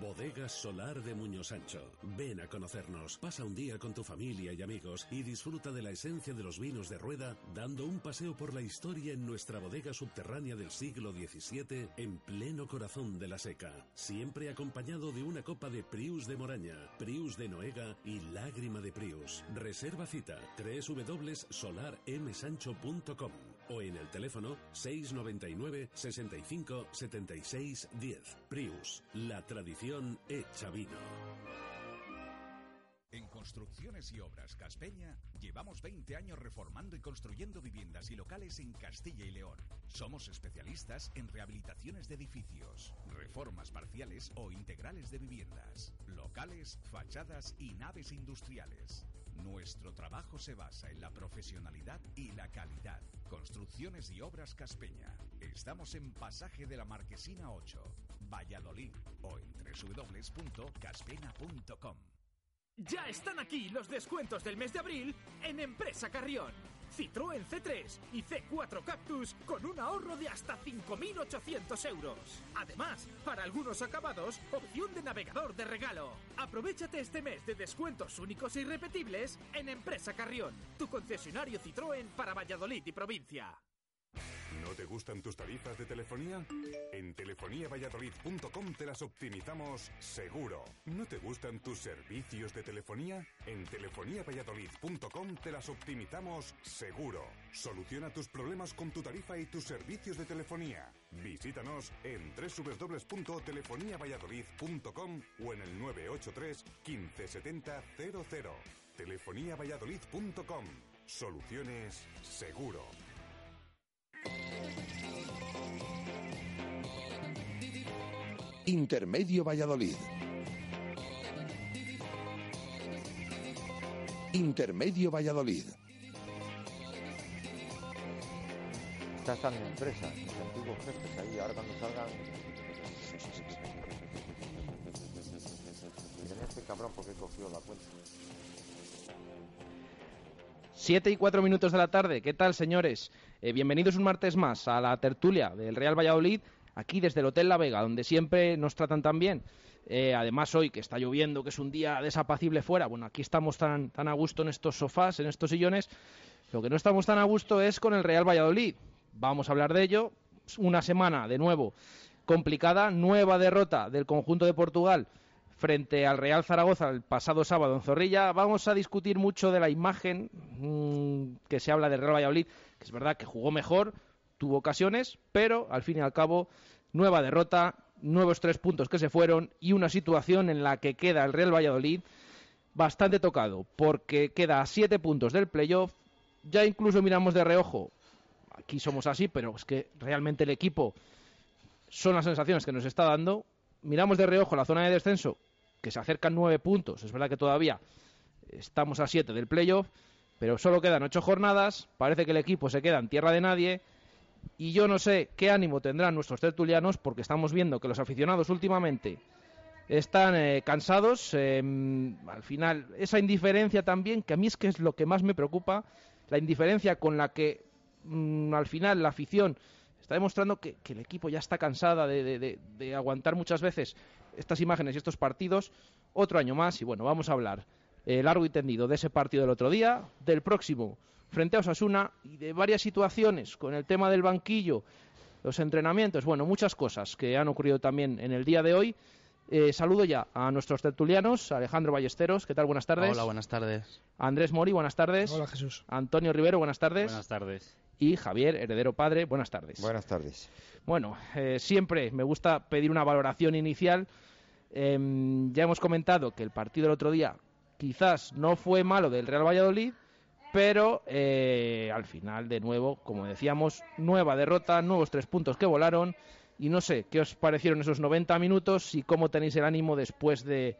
Bodegas Solar de Muñoz Sancho. Ven a conocernos. Pasa un día con tu familia y amigos y disfruta de la esencia de los vinos de rueda dando un paseo por la historia en nuestra bodega subterránea del siglo XVII en pleno corazón de la seca. Siempre acompañado de una copa de Prius de Moraña, Prius de Noega y Lágrima de Prius. Reserva cita www.solarmsancho.com o en el teléfono 699 65 76 10. Prius, la tradición hecha vino. En Construcciones y Obras Caspeña llevamos 20 años reformando y construyendo viviendas y locales en Castilla y León. Somos especialistas en rehabilitaciones de edificios, reformas parciales o integrales de viviendas, locales, fachadas y naves industriales. Nuestro trabajo se basa en la profesionalidad y la calidad. Construcciones y Obras Caspeña. Estamos en Pasaje de la Marquesina 8, Valladolid o en www.caspena.com. Ya están aquí los descuentos del mes de abril en Empresa Carrión. Citroën C3 y C4 Cactus con un ahorro de hasta 5.800 euros. Además, para algunos acabados, opción de navegador de regalo. Aprovechate este mes de descuentos únicos e irrepetibles en Empresa Carrión, tu concesionario Citroën para Valladolid y provincia. ¿No te gustan tus tarifas de telefonía? En telefoniavalladolid.com te las optimizamos seguro. ¿No te gustan tus servicios de telefonía? En telefoniavalladolid.com te las optimizamos seguro. Soluciona tus problemas con tu tarifa y tus servicios de telefonía. Visítanos en www.telefoniavalladolid.com o en el 983 1570 00. Telefoniavalladolid.com. Soluciones seguro. Intermedio Valladolid. Intermedio Valladolid. Está están en empresa, los antiguos jefes ahí, ahora cuando salgan. Miren este cabrón porque cogió la cuenta. Siete y cuatro minutos de la tarde. ¿Qué tal, señores? Eh, bienvenidos un martes más a la tertulia del Real Valladolid, aquí desde el Hotel La Vega, donde siempre nos tratan tan bien. Eh, además, hoy que está lloviendo, que es un día desapacible fuera, bueno, aquí estamos tan, tan a gusto en estos sofás, en estos sillones. Lo que no estamos tan a gusto es con el Real Valladolid. Vamos a hablar de ello. Una semana, de nuevo, complicada. Nueva derrota del conjunto de Portugal frente al Real Zaragoza el pasado sábado en Zorrilla. Vamos a discutir mucho de la imagen mmm, que se habla del Real Valladolid, que es verdad que jugó mejor, tuvo ocasiones, pero al fin y al cabo, nueva derrota, nuevos tres puntos que se fueron y una situación en la que queda el Real Valladolid bastante tocado, porque queda a siete puntos del playoff. Ya incluso miramos de reojo, aquí somos así, pero es que realmente el equipo son las sensaciones que nos está dando. Miramos de reojo la zona de descenso, que se acercan nueve puntos. Es verdad que todavía estamos a siete del playoff, pero solo quedan ocho jornadas. Parece que el equipo se queda en tierra de nadie. Y yo no sé qué ánimo tendrán nuestros tertulianos, porque estamos viendo que los aficionados últimamente están eh, cansados. Eh, al final, esa indiferencia también, que a mí es que es lo que más me preocupa, la indiferencia con la que mmm, al final la afición está demostrando que, el equipo ya está cansada de aguantar muchas veces estas imágenes y estos partidos otro año más y bueno, vamos a hablar eh, largo y tendido de ese partido del otro día, del próximo frente a Osasuna y de varias situaciones con el tema del banquillo, los entrenamientos, bueno, muchas cosas que han ocurrido también en el día de hoy. Eh, saludo ya a nuestros tertulianos, Alejandro Ballesteros, ¿qué tal? Buenas tardes. Hola, buenas tardes. Andrés Mori, buenas tardes. Hola, Jesús. Antonio Rivero, buenas tardes. Buenas tardes. Y Javier, heredero padre, buenas tardes. Buenas tardes. Bueno, eh, siempre me gusta pedir una valoración inicial eh, ya hemos comentado que el partido del otro día quizás no fue malo del Real Valladolid, pero eh, al final, de nuevo, como decíamos, nueva derrota, nuevos tres puntos que volaron. Y no sé, ¿qué os parecieron esos 90 minutos y cómo tenéis el ánimo después de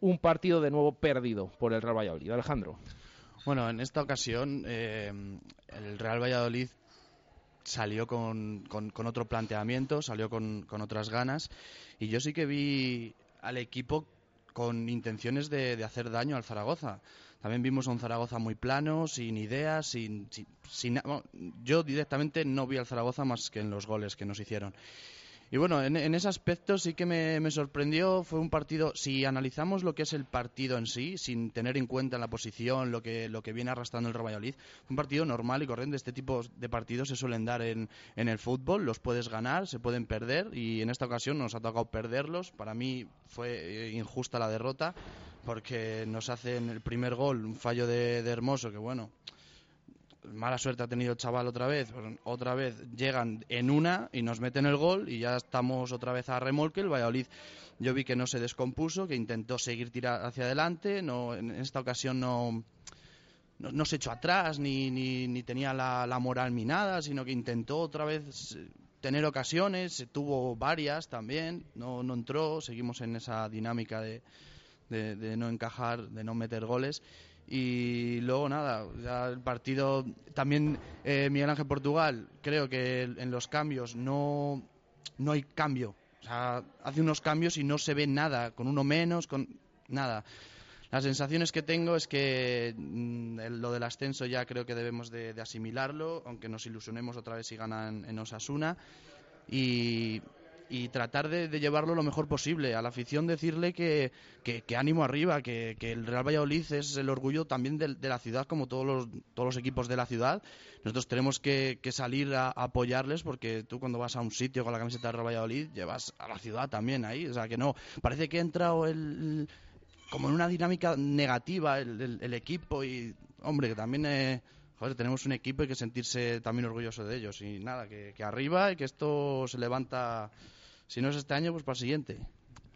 un partido de nuevo perdido por el Real Valladolid? Alejandro. Bueno, en esta ocasión eh, el Real Valladolid salió con, otro planteamiento, salió con, otras ganas y yo sí que vi al equipo con intenciones de, de hacer daño al Zaragoza. También vimos a un Zaragoza muy plano, sin ideas, sin, sin, yo directamente no vi al Zaragoza más que en los goles que nos hicieron. Y bueno, en, ese aspecto sí que me, sorprendió. Fue un partido, si analizamos lo que es el partido en sí, sin tener en cuenta la posición, lo que, lo que viene arrastrando el Real Valladolid, un partido normal y corriente. Este tipo de partidos se suelen dar en, en el fútbol, los puedes ganar, se pueden perder y en esta ocasión nos ha tocado perderlos. Para mí fue eh, injusta la derrota porque nos hacen el primer gol, un fallo de, de Hermoso, que bueno, mala suerte ha tenido el chaval otra vez, otra vez llegan en una y nos meten el gol y ya estamos otra vez a remolque. El Valladolid yo vi que no se descompuso, que intentó seguir tirar hacia adelante, no, en esta ocasión no, no, se echó atrás ni, ni, tenía la, la, moral minada, sino que intentó otra vez tener ocasiones, tuvo varias también, no, no entró, seguimos en esa dinámica de, de, de no encajar, de no meter goles y luego nada, ya el partido también eh, Miguel Ángel Portugal, creo que en los cambios no, no hay cambio. O sea, hace unos cambios y no se ve nada, con uno menos, con nada. Las sensaciones que tengo es que mm, lo del ascenso ya creo que debemos de, asimilarlo, aunque nos ilusionemos otra vez si ganan en Osasuna. Y, y tratar de, llevarlo lo mejor posible. A la afición decirle que, ánimo arriba, que, el Real Valladolid es el orgullo también de, la ciudad, como todos los, todos los equipos de la ciudad. Nosotros tenemos que, salir a, apoyarles porque tú cuando vas a un sitio con la camiseta del Real Valladolid llevas a la ciudad también ahí. O sea que no, parece que ha entrado el, como en una dinámica negativa el, equipo y, hombre, que también... Eh, joder, tenemos un equipo y que sentirse también orgulloso de ellos. Y nada, que arriba y que esto se levanta si no es este año, pues para el siguiente.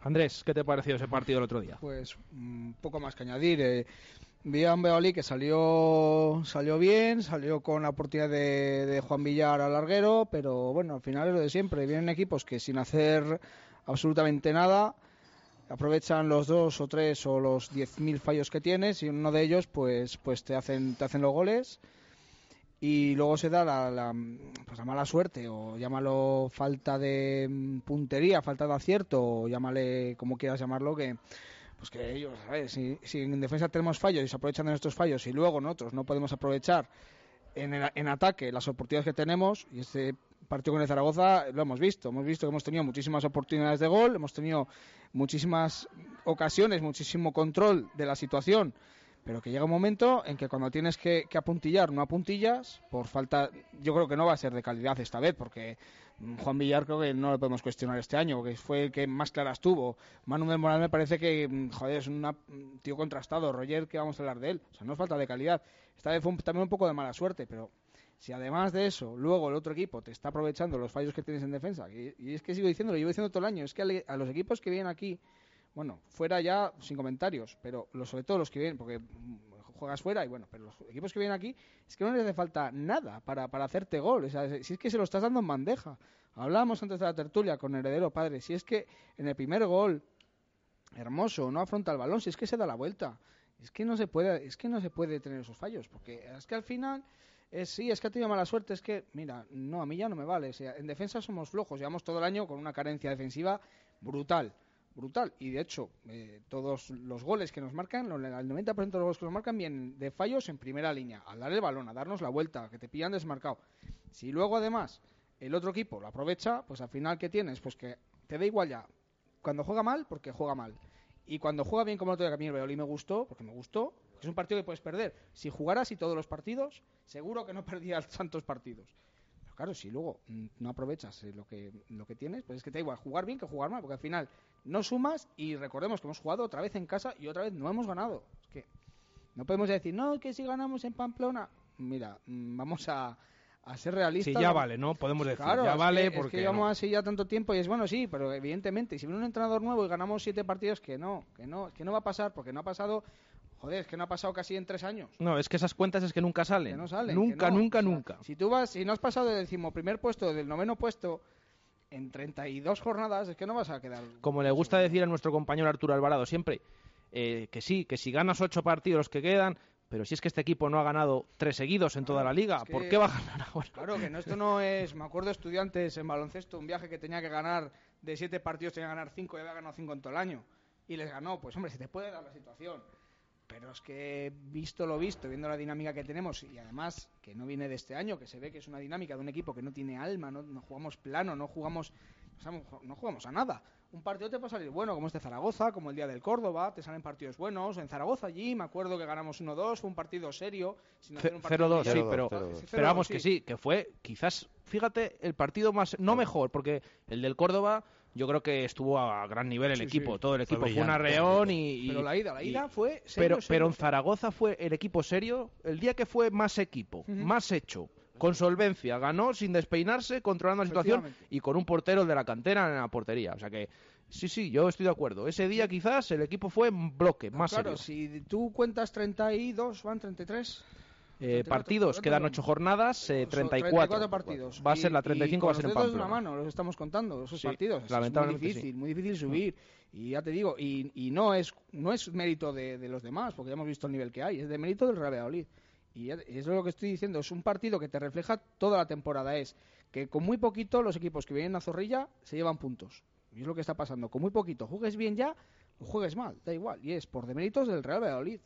Andrés, ¿qué te pareció ese partido el otro día? Pues un poco más que añadir. Eh, vi a un Beolí que salió, salió bien, salió con la oportunidad de, Juan Villar al larguero, pero bueno, al final es lo de siempre. Vienen equipos que sin hacer absolutamente nada aprovechan los dos o tres o los diez mil fallos que tienes y uno de ellos pues pues te hacen te hacen los goles y luego se da la, pues la mala suerte o llámalo falta de mm, puntería, falta de acierto o llámale como quieras llamarlo que pues que ellos, Si, si, en defensa tenemos fallos y se aprovechan de nuestros fallos y luego nosotros no podemos aprovechar en, en ataque las oportunidades que tenemos y este partido con el Zaragoza lo hemos visto, hemos visto que hemos tenido muchísimas oportunidades de gol, hemos tenido muchísimas ocasiones, muchísimo control de la situación pero que llega un momento en que cuando tienes que, apuntillar no apuntillas por falta yo creo que no va a ser de calidad esta vez porque Juan Villar creo que no lo podemos cuestionar este año porque fue el que más claras tuvo. Manuel Moral me parece que mm, joder es un tío contrastado. Roger que vamos a hablar de él o sea no es falta de calidad. Esta vez fue también un poco de mala suerte pero si además de eso luego el otro equipo te está aprovechando los fallos que tienes en defensa y, es que sigo diciendo lo llevo diciendo todo el año es que a los equipos que vienen aquí bueno, fuera ya sin comentarios, pero sobre todo los que vienen, porque juegas fuera y bueno, pero los equipos que vienen aquí es que no les hace falta nada para, para hacerte gol. O sea, si es que se lo estás dando en bandeja. Hablábamos antes de la tertulia con Heredero Padre, si es que en el primer gol, hermoso, no afronta el balón, si es que se da la vuelta. Es que no se puede, es que no se puede tener esos fallos, porque es que al final es, sí, es que ha tenido mala suerte, es que, mira, no, a mí ya no me vale. O sea, en defensa somos flojos, llevamos todo el año con una carencia defensiva brutal brutal. Y de hecho, eh, todos los goles que nos marcan, el 90% de los goles que nos marcan vienen de fallos en primera línea, al dar el balón, a darnos la vuelta, que te pillan desmarcado. Si luego además el otro equipo lo aprovecha, pues al final ¿qué tienes? Pues que te da igual ya. Cuando juega mal, porque juega mal. Y cuando juega bien como el otro día, que a mí me gustó, porque me gustó, es un partido que puedes perder. Si jugaras y todos los partidos, seguro que no perdías tantos partidos. Claro, si luego no aprovechas eh, lo que, lo que tienes, pues es que te da igual jugar bien que jugar mal, porque al final no sumas y recordemos que hemos jugado otra vez en casa y otra vez no hemos ganado. Es que no podemos decir, no, que si ganamos en Pamplona. Mira, mm, vamos a, ser realistas. Sí, ya vale, ¿no? Podemos decir, ya vale porque. Es que llevamos así ya tanto tiempo y es bueno, sí, pero evidentemente, si viene un entrenador nuevo y ganamos siete partidos, que no, que no, que no va a pasar porque no ha pasado Joder, es que no ha pasado casi en tres años. No, es que esas cuentas es que nunca salen. Que no salen. Nunca, que no. nunca, O sea, nunca. Si tú vas, si no has pasado del decimoprimer puesto, del noveno puesto, en 32 jornadas, es que no vas a quedar. Como le gusta decir a nuestro compañero Arturo Alvarado siempre, eh, que sí, que si ganas ocho partidos que quedan, pero si es que este equipo no ha ganado tres seguidos en toda la liga, es que- ¿por qué va a ganar ahora? Claro, que no, esto no es. Me acuerdo estudiantes en baloncesto, un viaje que tenía que ganar de siete partidos, tenía que ganar cinco y había ganado cinco en todo el año. Y les ganó. Pues hombre, se te puede dar la situación. Pero es que, visto lo visto, viendo la dinámica que tenemos, y además que no viene de este año, que se ve que es una dinámica de un equipo que no tiene alma, no, no jugamos plano, no jugamos, no jugamos a nada. Un partido te puede salir bueno, como este Zaragoza, como el día del Córdoba, te salen partidos buenos. En Zaragoza allí, me acuerdo que ganamos 1-2, fue un partido serio. sin hacer un partido 0-2, sí, pero, 0-2. pero vamos que sí, que fue quizás, fíjate, el partido más, no mejor, porque el del Córdoba yo creo que estuvo a gran nivel el Sí, equipo, sí. todo el Fue equipo fue, un brillante, arreón y, Pero la ida, la y- ida fue serio, pero, serio, pero en. Zaragoza fue el equipo serio, el día que fue más equipo, más hecho, con solvencia, ganó sin despeinarse, controlando la situación y con un portero de la cantera en la portería, o sea que sí, sí, yo estoy de acuerdo. Ese día quizás el equipo fue en bloque, más claro, serio. si tú cuentas 32, van 33. Eh, 34, partidos, 34, quedan 8 jornadas, eh, Son 34. partidos. Va a Y- ser la y 35, con va a ser en Pamplona. una mano, los estamos contando, esos Sí, partidos. Es lamentablemente muy difícil, sí. muy difícil subir. Y ya te digo, y, y no es no es mérito de, de los demás, porque ya hemos visto el nivel que hay, es de mérito del Real Valladolid. Y es lo que estoy diciendo, es un partido que te refleja toda la temporada. Es que con muy poquito los equipos que vienen a Zorrilla se llevan puntos. Y es lo que está pasando. Con muy poquito, juegues bien ya o juegues mal, da igual. Y es por deméritos del Real Valladolid.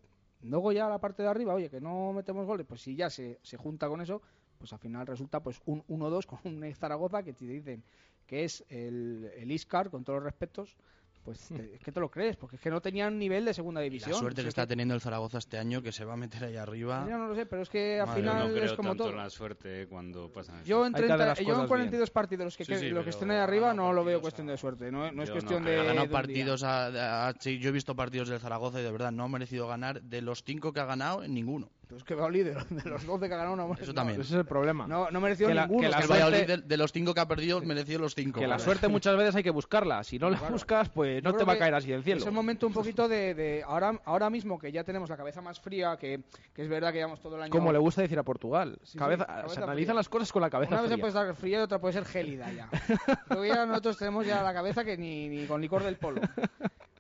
Luego ya la parte de arriba, oye, que no metemos goles, pues si ya se, se junta con eso, pues al final resulta pues un 1-2 con un Zaragoza que te dicen que es el, el Iscar, con todos los respetos, pues te- es que te lo crees, porque es que no tenían nivel de segunda La división. suerte Si que es está teniendo el Zaragoza este año, que se va a meter ahí arriba. Yo no lo sé, pero es que al Madre, final no creo es como tanto todo. la suerte cuando pasan Yo en, cosas. 30, yo en 42 partidos los que, Sí, sí, los que estén ahí arriba no lo veo cuestión de suerte, no, no es cuestión no de... ha ganado de partidos a- a- sí, yo he visto partidos del Zaragoza y de verdad no ha merecido ganar de los cinco que ha ganado en ninguno Pero es que Valladolid de, los- de los 12 que ganado no Eso también. Ese es el problema. No, no mereció Que la- ninguno. que la el suerte- Valladolid de, de los cinco que ha perdido mereció los cinco Que la suerte muchas veces hay que buscarla. Si no la Claro. buscas, pues no te va a caer así del cielo. Es el momento un poquito de, de- ahora, ahora mismo que ya tenemos la cabeza más fría, que, que es verdad que llevamos todo el año... Como le gusta decir a Portugal. Sí, sí, cabeza, cabeza se analizan fría. las cosas con la cabeza Una vez puede estar fría y otra puede ser gélida ya. Luego ya nosotros tenemos ya la cabeza que ni, ni con licor del polo.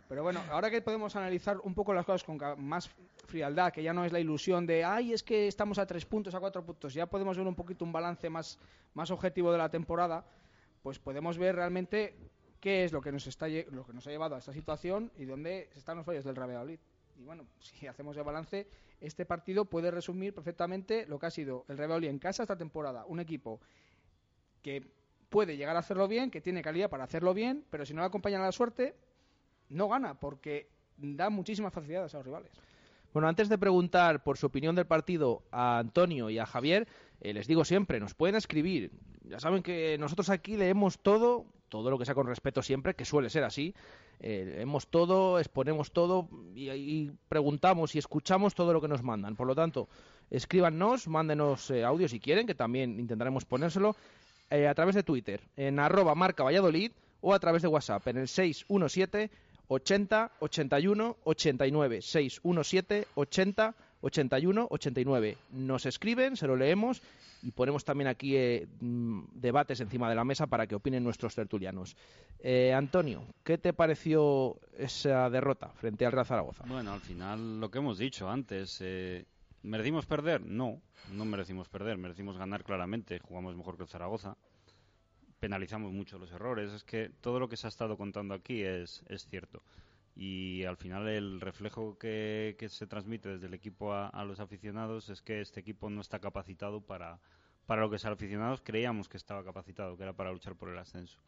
Pero bueno, ahora que podemos analizar un poco las cosas con más frialdad, que ya no es la ilusión de, ay, es que estamos a tres puntos, a cuatro puntos, ya podemos ver un poquito un balance más, más objetivo de la temporada, pues podemos ver realmente qué es lo que nos está lo que nos ha llevado a esta situación y dónde están los fallos del Real Valladolid. Y bueno, si hacemos el balance, este partido puede resumir perfectamente lo que ha sido el Real Valladolid en casa esta temporada, un equipo que puede llegar a hacerlo bien, que tiene calidad para hacerlo bien, pero si no le acompaña la suerte, no gana, porque da muchísimas facilidades a los rivales. Bueno, antes de preguntar por su opinión del partido a Antonio y a Javier, eh, les digo siempre, nos pueden escribir. Ya saben que nosotros aquí leemos todo, todo lo que sea con respeto siempre, que suele ser así. Eh, leemos todo, exponemos todo y, preguntamos y escuchamos todo lo que nos mandan. Por lo tanto, escríbanos, mándenos eh, audio si quieren, que también intentaremos ponérselo, eh, a través de Twitter, en arroba marca Valladolid o a través de WhatsApp, en el 617 80 81 89 617 80 81 89 nos escriben, se lo leemos y ponemos también aquí eh, mm, debates encima de la mesa para que opinen nuestros tertulianos. Eh, Antonio, ¿qué te pareció esa derrota frente al Real Zaragoza? Bueno, al final lo que hemos dicho antes, eh, ¿merecimos perder? No, no merecimos perder, merecimos ganar claramente, jugamos mejor que el Zaragoza, penalizamos mucho los errores, es que todo lo que se ha estado contando aquí es, es cierto. Y al final el reflejo que, que se transmite desde el equipo a, a los aficionados es que este equipo no está capacitado para, para lo que los aficionados creíamos que estaba capacitado, que era para luchar por el ascenso.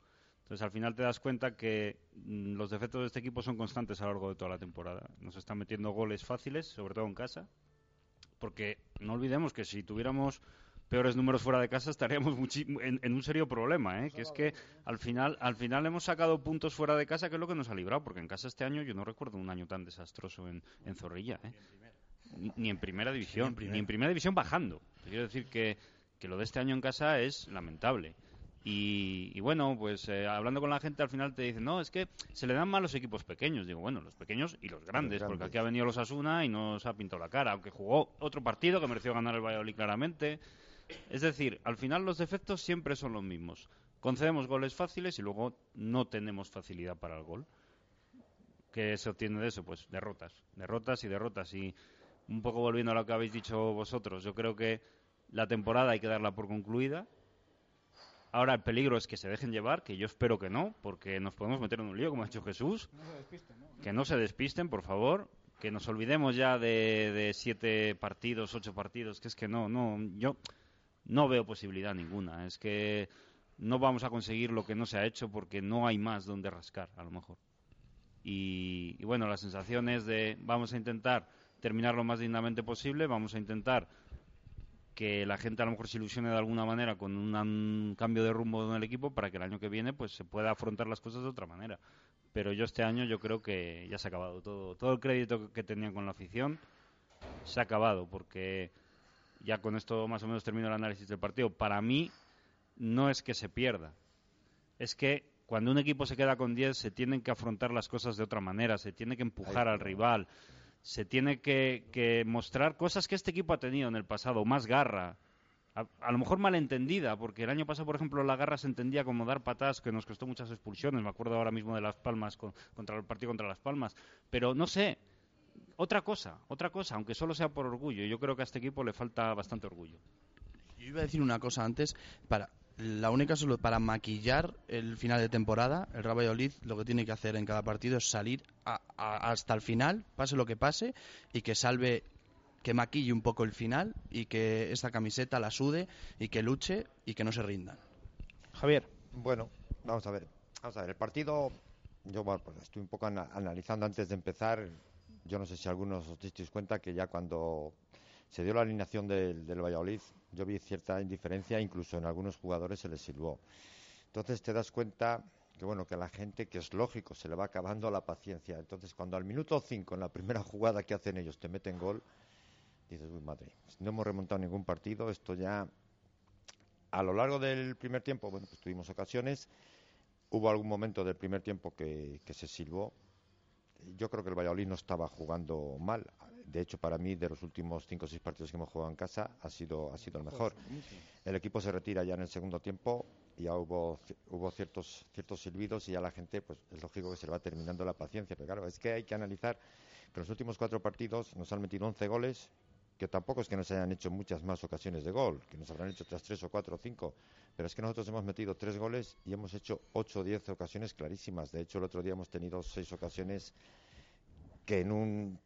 Entonces al final te das cuenta que mm, los defectos de este equipo son constantes a lo largo de toda la temporada. Nos están metiendo goles fáciles, sobre todo en casa, porque no olvidemos que si tuviéramos peores números fuera de casa estaríamos en, en un serio problema, ¿eh? que es que al final al final hemos sacado puntos fuera de casa, que es lo que nos ha librado, porque en casa este año yo no recuerdo un año tan desastroso en, en Zorrilla, ¿eh? ni, ni en primera división, primera. ni en primera división bajando. Quiero decir que, que lo de este año en casa es lamentable. Y, y bueno, pues eh, hablando con la gente al final te dicen, no, es que se le dan mal los equipos pequeños. Digo, bueno, los pequeños y los grandes, porque grandes. aquí ha venido los Asuna y nos ha pintado la cara, aunque jugó otro partido que mereció ganar el Valladolid claramente. Es decir, al final los defectos siempre son los mismos. Concedemos goles fáciles y luego no tenemos facilidad para el gol. ¿Qué se obtiene de eso? Pues derrotas, derrotas y derrotas. Y un poco volviendo a lo que habéis dicho vosotros, yo creo que la temporada hay que darla por concluida. Ahora el peligro es que se dejen llevar, que yo espero que no, porque nos podemos meter en un lío, como ha dicho Jesús. Que no se despisten, por favor. Que nos olvidemos ya de, de siete partidos, ocho partidos, que es que no, no, yo no veo posibilidad ninguna. Es que no vamos a conseguir lo que no se ha hecho porque no hay más donde rascar, a lo mejor. Y, y bueno, la sensación es de vamos a intentar terminar lo más dignamente posible, vamos a intentar que la gente a lo mejor se ilusione de alguna manera con un cambio de rumbo en el equipo para que el año que viene pues se pueda afrontar las cosas de otra manera. Pero yo este año yo creo que ya se ha acabado todo. Todo el crédito que tenían con la afición se ha acabado porque ya con esto más o menos termino el análisis del partido. Para mí no es que se pierda, es que cuando un equipo se queda con 10 se tienen que afrontar las cosas de otra manera, se tiene que empujar al rival, se tiene que, mostrar cosas que este equipo ha tenido en el pasado, más garra. A, a lo mejor malentendida, porque el año pasado, por ejemplo, la garra se entendía como dar patadas, que nos costó muchas expulsiones. Me acuerdo ahora mismo de Las Palmas, con- contra el partido contra Las Palmas. Pero no sé, otra cosa, otra cosa, aunque solo sea por orgullo. Yo creo que a este equipo le falta bastante orgullo. Yo iba a decir una cosa antes, para la única solo para maquillar el final de temporada, el Real Valladolid lo que tiene que hacer en cada partido es salir a- a- hasta el final, pase lo que pase, y que salve, que maquille un poco el final y que esta camiseta la sude y que luche y que no se rindan. Javier. Bueno, vamos a ver. Vamos a ver, el partido, yo bueno, pues estoy un poco ana- analizando antes de empezar. Yo no sé si algunos os disteis cuenta que ya cuando se dio la alineación del, del Valladolid, yo vi cierta indiferencia, incluso en algunos jugadores se les silbó. Entonces te das cuenta que bueno, que a la gente, que es lógico, se le va acabando la paciencia. Entonces cuando al minuto 5, en la primera jugada que hacen ellos, te meten gol, dices, uy, madre, no hemos remontado ningún partido, esto ya a lo largo del primer tiempo, bueno, pues tuvimos ocasiones. Hubo algún momento del primer tiempo que, que se silbó. Yo creo que el Valladolid no estaba jugando mal. De hecho, para mí, de los últimos cinco o seis partidos que hemos jugado en casa, ha sido, ha sido el mejor. El equipo se retira ya en el segundo tiempo, y ya hubo, hubo ciertos, ciertos silbidos y ya la gente, pues es lógico que se le va terminando la paciencia. Pero claro, es que hay que analizar que en los últimos cuatro partidos nos han metido 11 goles, que tampoco es que nos hayan hecho muchas más ocasiones de gol, que nos habrán hecho otras tres o cuatro o cinco, pero es que nosotros hemos metido tres goles y hemos hecho ocho o diez ocasiones clarísimas. De hecho, el otro día hemos tenido seis ocasiones que en un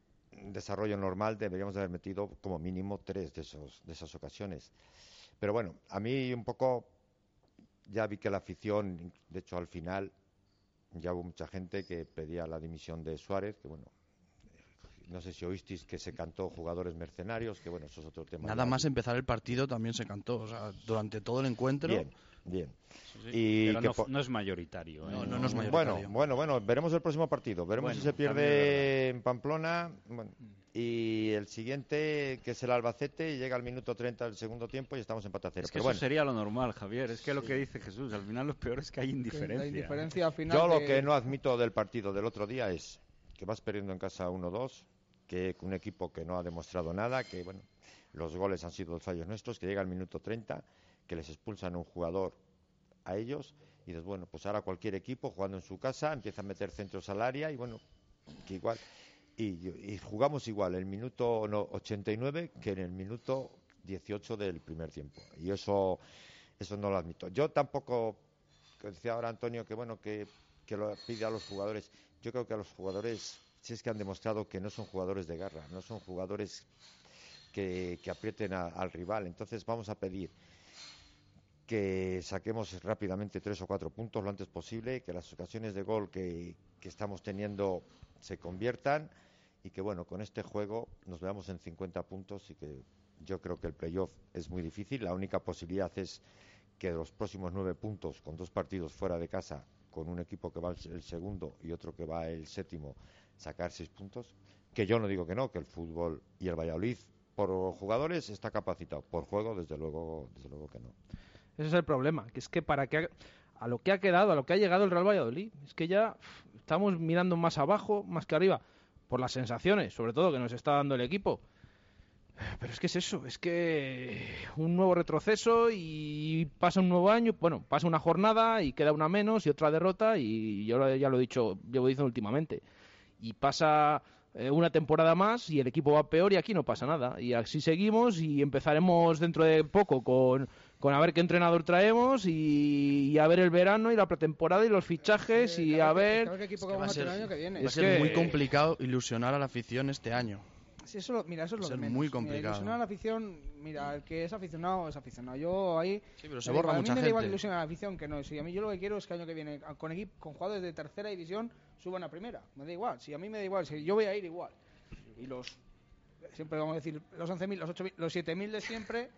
desarrollo normal deberíamos de haber metido como mínimo tres de, esos, de esas ocasiones. Pero bueno, a mí un poco ya vi que la afición, de hecho al final ya hubo mucha gente que pedía la dimisión de Suárez, que bueno, no sé si oísteis que se cantó jugadores mercenarios, que bueno, eso es otro tema. Nada más empezar el partido también se cantó, o sea, durante todo el encuentro. Bien, bien. Sí, Y pero que no, es mayoritario. ¿eh? No, no, no es Bueno, mayoritario. bueno, bueno, veremos el próximo partido. Veremos Bueno, si se pierde en Pamplona. bueno, y el siguiente, que es el Albacete, llega al minuto 30 del segundo tiempo y estamos empate a cero. Es que Pero eso bueno, sería lo normal, Javier. Es que lo que dice Jesús, al final lo peor es que hay indiferencia. La indiferencia al final. yo lo que no admito del partido del otro día es que vas perdiendo en casa 1-2, que un equipo que no ha demostrado nada, que bueno, los goles han sido los fallos nuestros, que llega al minuto 30, que les expulsan un jugador a ellos y dices, bueno, pues ahora cualquier equipo jugando en su casa empieza a meter centros al área y bueno, que igual. Y, y jugamos igual el minuto no, 89 que en el minuto 18 del primer tiempo. Y eso, eso no lo admito. Yo tampoco, decía ahora Antonio, que bueno, que, que lo pide a los jugadores. Yo creo que a los jugadores, es que han demostrado que no son jugadores de garra, no son jugadores que, que aprieten al rival. Entonces vamos a pedir que saquemos rápidamente tres o cuatro puntos lo antes posible, que las ocasiones de gol que, que estamos teniendo se conviertan y que bueno, con este juego nos veamos en 50 puntos y que yo creo que el playoff es muy difícil. La única posibilidad es que los próximos nueve puntos, con dos partidos fuera de casa, con un equipo que va el segundo y otro que va el séptimo, sacar seis puntos. Que yo no digo que no, que el fútbol y el Valladolid por jugadores está capacitado, por juego desde luego, desde luego que no. Ese es el problema, que es que para que a lo que ha quedado, a lo que ha llegado el Real Valladolid, es que ya estamos mirando más abajo, más que arriba, por las sensaciones, sobre todo que nos está dando el equipo. Pero es que es eso, es que un nuevo retroceso y pasa un nuevo año, bueno, pasa una jornada y queda una menos y otra derrota y yo ya lo he dicho, llevo diciendo últimamente. Y pasa eh, una temporada más y el equipo va peor y aquí no pasa nada. Y así seguimos y empezaremos dentro de poco con, con a ver qué entrenador traemos y, a ver el verano y la pretemporada y los fichajes y a ver... va a ser muy complicado ilusionar a la afición este año. Sí, eso mira, eso es lo que menos. muy complicado. ilusionar a la afición, mira, el que es aficionado es aficionado. Yo ahí. Sí, pero se borra mucha a mí me da igual ilusionar a la afición que no. Si a mí yo lo que quiero es que el año que viene, con, equipo, con jugadores de tercera división, suban a primera. Me da igual. Si a mí me da igual, si yo voy a ir igual. Y los. Siempre vamos a decir, los 11.000, los 8.000, los 7.000 de siempre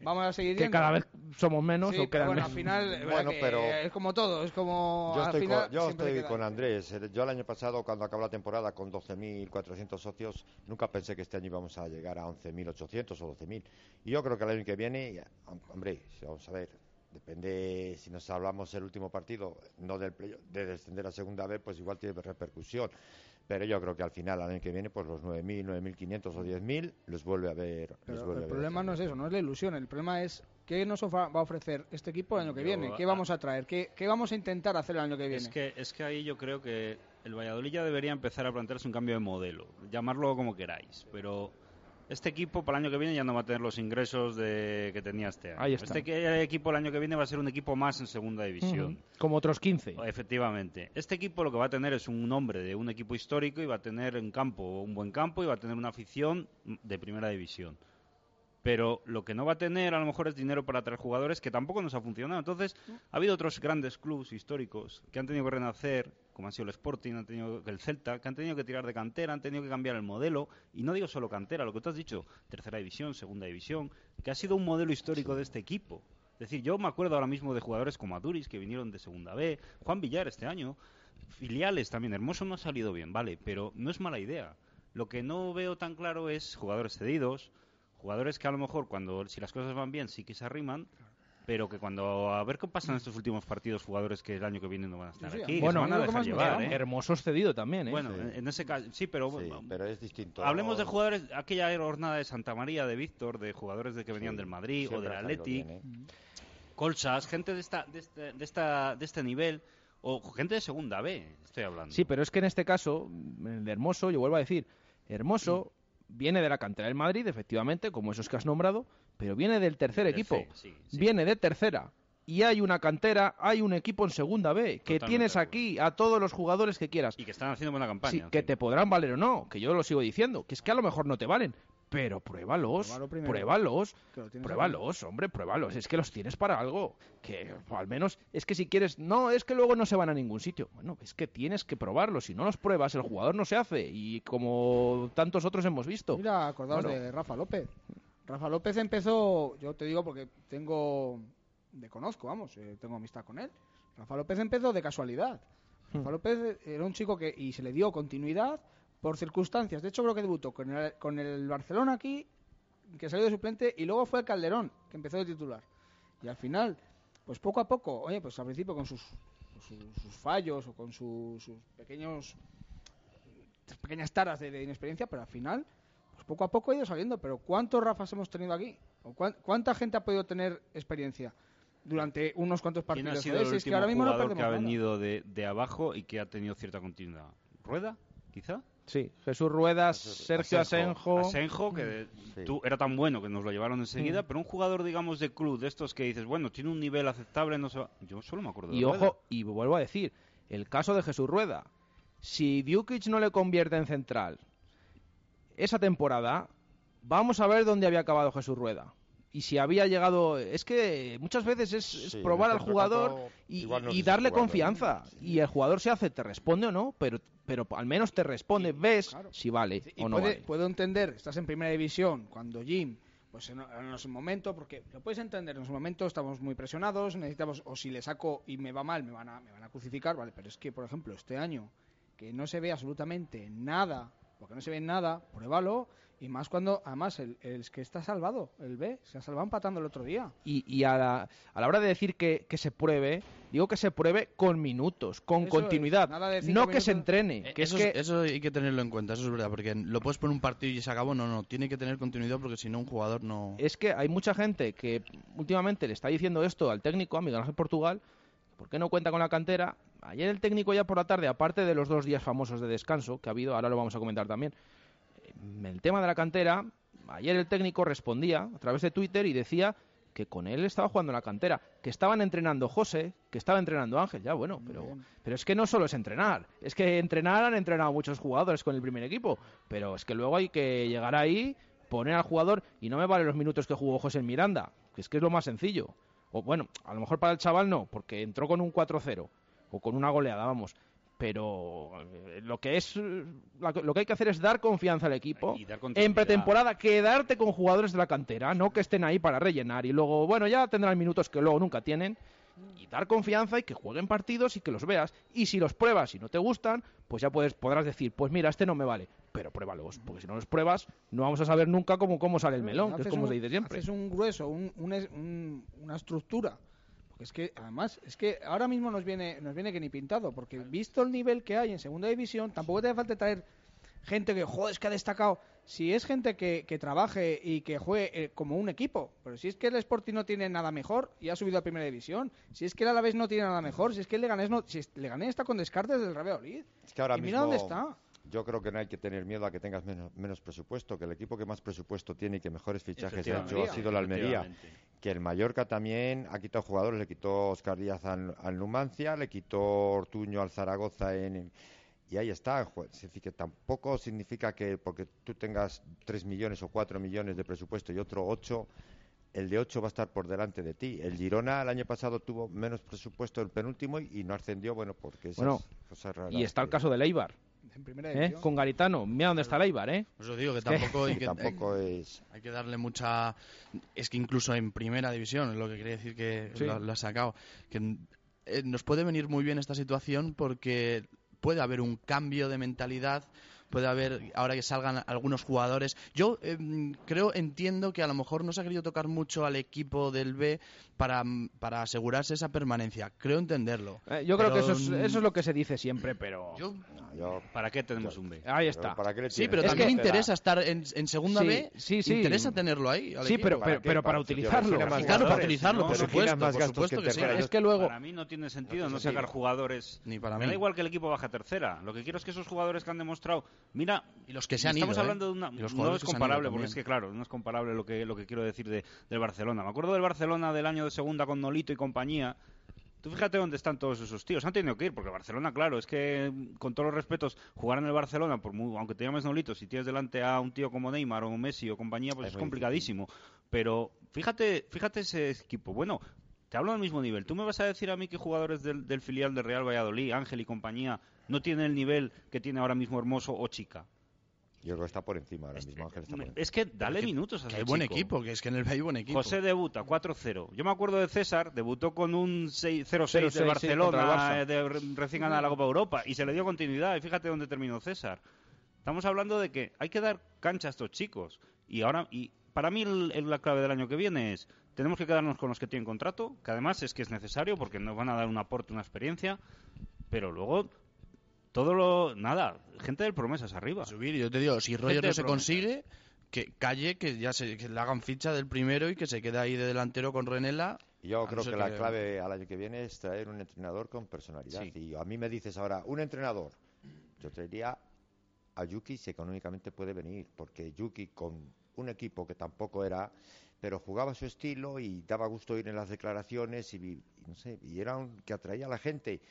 vamos a seguir que cada vez somos menos sí, o quedan bueno, al final bueno, pero es como todo es como yo al estoy, final con, yo estoy con Andrés eh, yo el año pasado cuando acabó la temporada con 12.400 socios nunca pensé que este año íbamos a llegar a 11.800 o 12.000 y yo creo que el año que viene hombre vamos a ver depende si nos hablamos el último partido no del de descender a segunda vez pues igual tiene repercusión pero yo creo que al final, al año que viene, pues los 9.000, 9.500 o 10.000 los vuelve a ver. el problema no es eso, no es la ilusión. El problema es qué nos va a ofrecer este equipo el año que viene. ¿Qué vamos a traer? ¿Qué, ¿Qué, vamos a intentar hacer el año que viene? Es que, es que ahí yo creo que el Valladolid ya debería empezar a plantearse un cambio de modelo. Llamarlo como queráis. Pero este equipo para el año que viene ya no va a tener los ingresos de, que tenía este año. Este equipo el año que viene va a ser un equipo más en segunda división. Como otros 15. Efectivamente. Este equipo lo que va a tener es un nombre de un equipo histórico y va a tener en campo un buen campo y va a tener una afición de primera división pero lo que no va a tener a lo mejor es dinero para traer jugadores que tampoco nos ha funcionado. Entonces, ha habido otros grandes clubes históricos que han tenido que renacer, como ha sido el Sporting, han tenido el Celta, que han tenido que tirar de cantera, han tenido que cambiar el modelo, y no digo solo cantera, lo que tú has dicho, tercera división, segunda división, que ha sido un modelo histórico de este equipo. Es decir, yo me acuerdo ahora mismo de jugadores como Aduris, que vinieron de segunda B, Juan Villar este año, filiales también, Hermoso no ha salido bien, vale, pero no es mala idea. Lo que no veo tan claro es jugadores cedidos, Jugadores que a lo mejor cuando si las cosas van bien sí que se arriman, pero que cuando a ver qué pasa en estos últimos partidos jugadores que el año que viene no van a estar aquí bueno van a dejar llevar ¿eh? hermoso cedido también ¿eh? bueno en ese caso sí pero pero es distinto hablemos de jugadores aquella jornada de Santa María de Víctor de jugadores de que venían del Madrid o del Atleti ¿eh? Colchas gente de esta de este, de esta de este nivel o gente de segunda B estoy hablando sí pero es que en este caso de Hermoso yo vuelvo a decir Hermoso viene de la cantera del Madrid, efectivamente, como esos que has nombrado, pero viene del tercer equipo. Viene de tercera. Y hay una cantera, hay un equipo en segunda B, que tienes aquí a todos los jugadores que quieras. Y que están haciendo buena campaña. que te podrán valer o no, que yo lo sigo diciendo, que es que a lo mejor no te valen, pero pruébalos, pruébalos, pruébalos, hombre, pruébalos. Es que los tienes para algo. Que al menos es que si quieres, no, es que luego no se van a ningún sitio. Bueno, es que tienes que probarlos. Si no los pruebas, el jugador no se hace. Y como tantos otros hemos visto. Mira, acordaos de Rafa López. Rafa López empezó, yo te digo porque tengo, le conozco, vamos, eh, tengo amistad con él. Rafa López empezó de casualidad. Rafa hmm. López era un chico que y se le dio continuidad por circunstancias. De hecho, creo que debutó con el, con el Barcelona aquí, que salió de suplente, y luego fue el Calderón, que empezó de titular. Y al final, pues poco a poco, oye, pues al principio con sus, sus, fallos o con sus pequeños pequeñas taras de, inexperiencia, pero al final, pues poco a poco ha ido saliendo. Pero ¿cuántos Rafas hemos tenido aquí? ¿O ¿Cuánta gente ha podido tener experiencia? durante unos cuantos partidos. ¿Quién ha sido el último que ahora mismo jugador que ha venido de, de, abajo y que ha tenido cierta continuidad? ¿Rueda, quizá? Sí, Jesús Ruedas, Sergio Asenjo. Asenjo, que tú, era tan bueno que nos lo llevaron enseguida, mm. pero un jugador, digamos, de club, de estos que dices, bueno, tiene un nivel aceptable, no sé. Yo solo me acuerdo de Y ojo, y vuelvo a decir, el caso de Jesús Rueda. Si Djukic no le convierte en central esa temporada, vamos a ver dónde había acabado Jesús Rueda y si había llegado. Es que muchas veces es, probar al jugador y, darle confianza. Y el jugador se hace, te responde o no, pero, pero al menos te responde, ves si vale o no vale. Puedo entender, estás en primera división, cuando Jim. Pues en, en su momento, porque lo puedes entender, en su momento estamos muy presionados, necesitamos, o si le saco y me va mal, me van a, me van a crucificar, vale, pero es que, por ejemplo, este año, que no se ve absolutamente nada porque no se ve nada, pruébalo. Y más cuando, además, el, el que está salvado, el B, se ha salvado empatando el otro día. Y, y a, la, a la hora de decir que, que se pruebe, digo que se pruebe con minutos, con Eso continuidad, es, nada de cinco no que se entrene. Eh, es eso, que... es- eso hay que tenerlo en cuenta, eso es verdad, porque lo puedes poner un partido y se acabó, no, no, tiene que tener continuidad porque si no un jugador no... es que hay mucha gente que últimamente le está diciendo esto al técnico, a Miguel Ángel Portugal, ¿por qué no cuenta con la cantera? Ayer el técnico ya por la tarde, aparte de los dos días famosos de descanso que ha habido, ahora lo vamos a comentar también, el tema de la cantera, ayer el técnico respondía a través de Twitter y decía que con él estaba jugando en la cantera, que estaban entrenando José, que estaba entrenando Ángel, ya bueno, pero, pero es que no solo es entrenar, es que entrenar han entrenado muchos jugadores con el primer equipo, pero es que luego hay que llegar ahí, poner al jugador, y no me valen los minutos que jugó José en Miranda, que es que es lo más sencillo. O bueno, a lo mejor para el chaval no, porque entró con un 4-0, o con una goleada, vamos. Pero eh, lo que es la- lo que hay que hacer es dar confianza al equipo Y dar en pretemporada quedarte con jugadores de la cantera no que estén ahí para rellenar y luego bueno ya tendrán minutos que luego nunca tienen y dar confianza y que jueguen partidos y que los veas y si los pruebas y no te gustan pues ya puedes podrás decir pues mira este no me vale pero pruébalos porque si no los pruebas no vamos a saber nunca cómo, cómo sale el melón que es como un- se dice siempre Haces un grueso, un- un es- un- una estructura. Porque es que, además, es que ahora mismo nos viene, nos viene que ni pintado. Porque visto el nivel que hay en segunda división, tampoco te hace falta traer gente que, joder, es que ha destacado. Si es gente que, que trabaje y que juegue eh, como un equipo. Pero si es que el Sporting no tiene nada mejor y ha subido a primera división. Si es que el Alavés no tiene nada mejor. Si es que el Leganés, no, si Leganés está con descartes del Real Valladolid. Es que ahora y mira mismo dónde está. Yo creo que no hay que tener miedo a que tengas menos, menos presupuesto, que el equipo que más presupuesto tiene y que mejores fichajes ha hecho ha sido la Almería. Que el Mallorca también ha quitado jugadores, le quitó Oscar Díaz al, al Numancia, le quitó Ortuño al Zaragoza en, y ahí está. Es decir, que tampoco significa que porque tú tengas 3 millones o 4 millones de presupuesto y otro 8, el de 8 va a estar por delante de ti. El Girona el año pasado tuvo menos presupuesto el penúltimo y, y no ascendió, bueno, porque esas Bueno, cosas raras y está el caso del Eibar En primera ¿eh? con Garitano mira dónde está el Eibar ¿eh? Por eso digo que tampoco, hay que tampoco es... hay que darle mucha... Es que incluso en primera división, es lo que quería decir que Sí. lo, lo ha sacado, que eh, nos puede venir muy bien esta situación porque puede haber un cambio de mentalidad, puede haber, ahora que salgan algunos jugadores. Yo eh, creo, entiendo que a lo mejor no se ha querido tocar mucho al equipo del B para, para asegurarse esa permanencia. Creo entenderlo. Eh, yo creo que eso es, eso es lo que se dice siempre pero Yo Yo- ¿Para qué tenemos un B? ahí pero está ¿para qué le Sí, pero Es también que- interesa estar en, en segunda Sí, B. sí, sí. Interesa tenerlo ahí. sí equipo. pero ¿Para pero, para Para- utilizarlo Claro, más Claro, para utilizarlo, ¿no? por supuesto. más por supuesto que que sí. es que luego Para mí no tiene sentido No sacar jugadores. Ni para Me mí. da igual que el equipo baje a tercera. Lo que quiero es que esos jugadores que han demostrado. Mira, Y los que se han estamos ido, ¿eh? hablando de una. No jugadores es comparable, porque es que, claro, no es comparable lo que, lo que quiero decir de, del Barcelona. Me acuerdo del Barcelona del año de segunda con Nolito y compañía. Tú fíjate dónde están todos esos tíos. Han tenido que ir, porque Barcelona, claro, es que, con todos los respetos, jugar en el Barcelona, por muy- aunque te llames Nolito, si tienes delante a un tío como Neymar o Messi o compañía, pues Es complicadísimo. Pero fíjate, fíjate ese equipo. Bueno, te hablo del mismo nivel. ¿Tú me vas a decir a mí que jugadores del, del filial de Real Valladolid, Ángel y compañía, no tienen el nivel que tiene ahora mismo Hermoso o Chica? Yo creo que está por encima ahora mismo, Ángel está por encima. Es que dale que- minutos a Que ese hay buen chico. equipo, que es que en el B hay buen equipo. José debuta 4-0. Yo me acuerdo de César, debutó con un 6- 0-6 sí, de. Barcelona, eh, de recién ganada la Copa Europa, y se le dio continuidad. Y fíjate dónde terminó César. Estamos hablando de que hay que dar cancha a estos chicos. Y ahora, y para mí el- el- la clave del año que viene es, tenemos que quedarnos con los que tienen contrato, que además es que es necesario porque nos van a dar un aporte, una experiencia, pero luego todo lo, nada, gente del promesas arriba. subir. Y yo te digo, si Roger no se promesas. consigue, que calle, que ya se, que le hagan ficha del primero y que se quede ahí de delantero con Renela. Yo no creo que la clave al año que viene es traer un entrenador con personalidad. Sí. Y a mí me dices ahora, un entrenador, yo traería a Yuki si económicamente puede venir, porque Yuki con un equipo que tampoco era, pero jugaba su estilo y daba gusto ir en las declaraciones y, y no sé, y era un que atraía a la gente.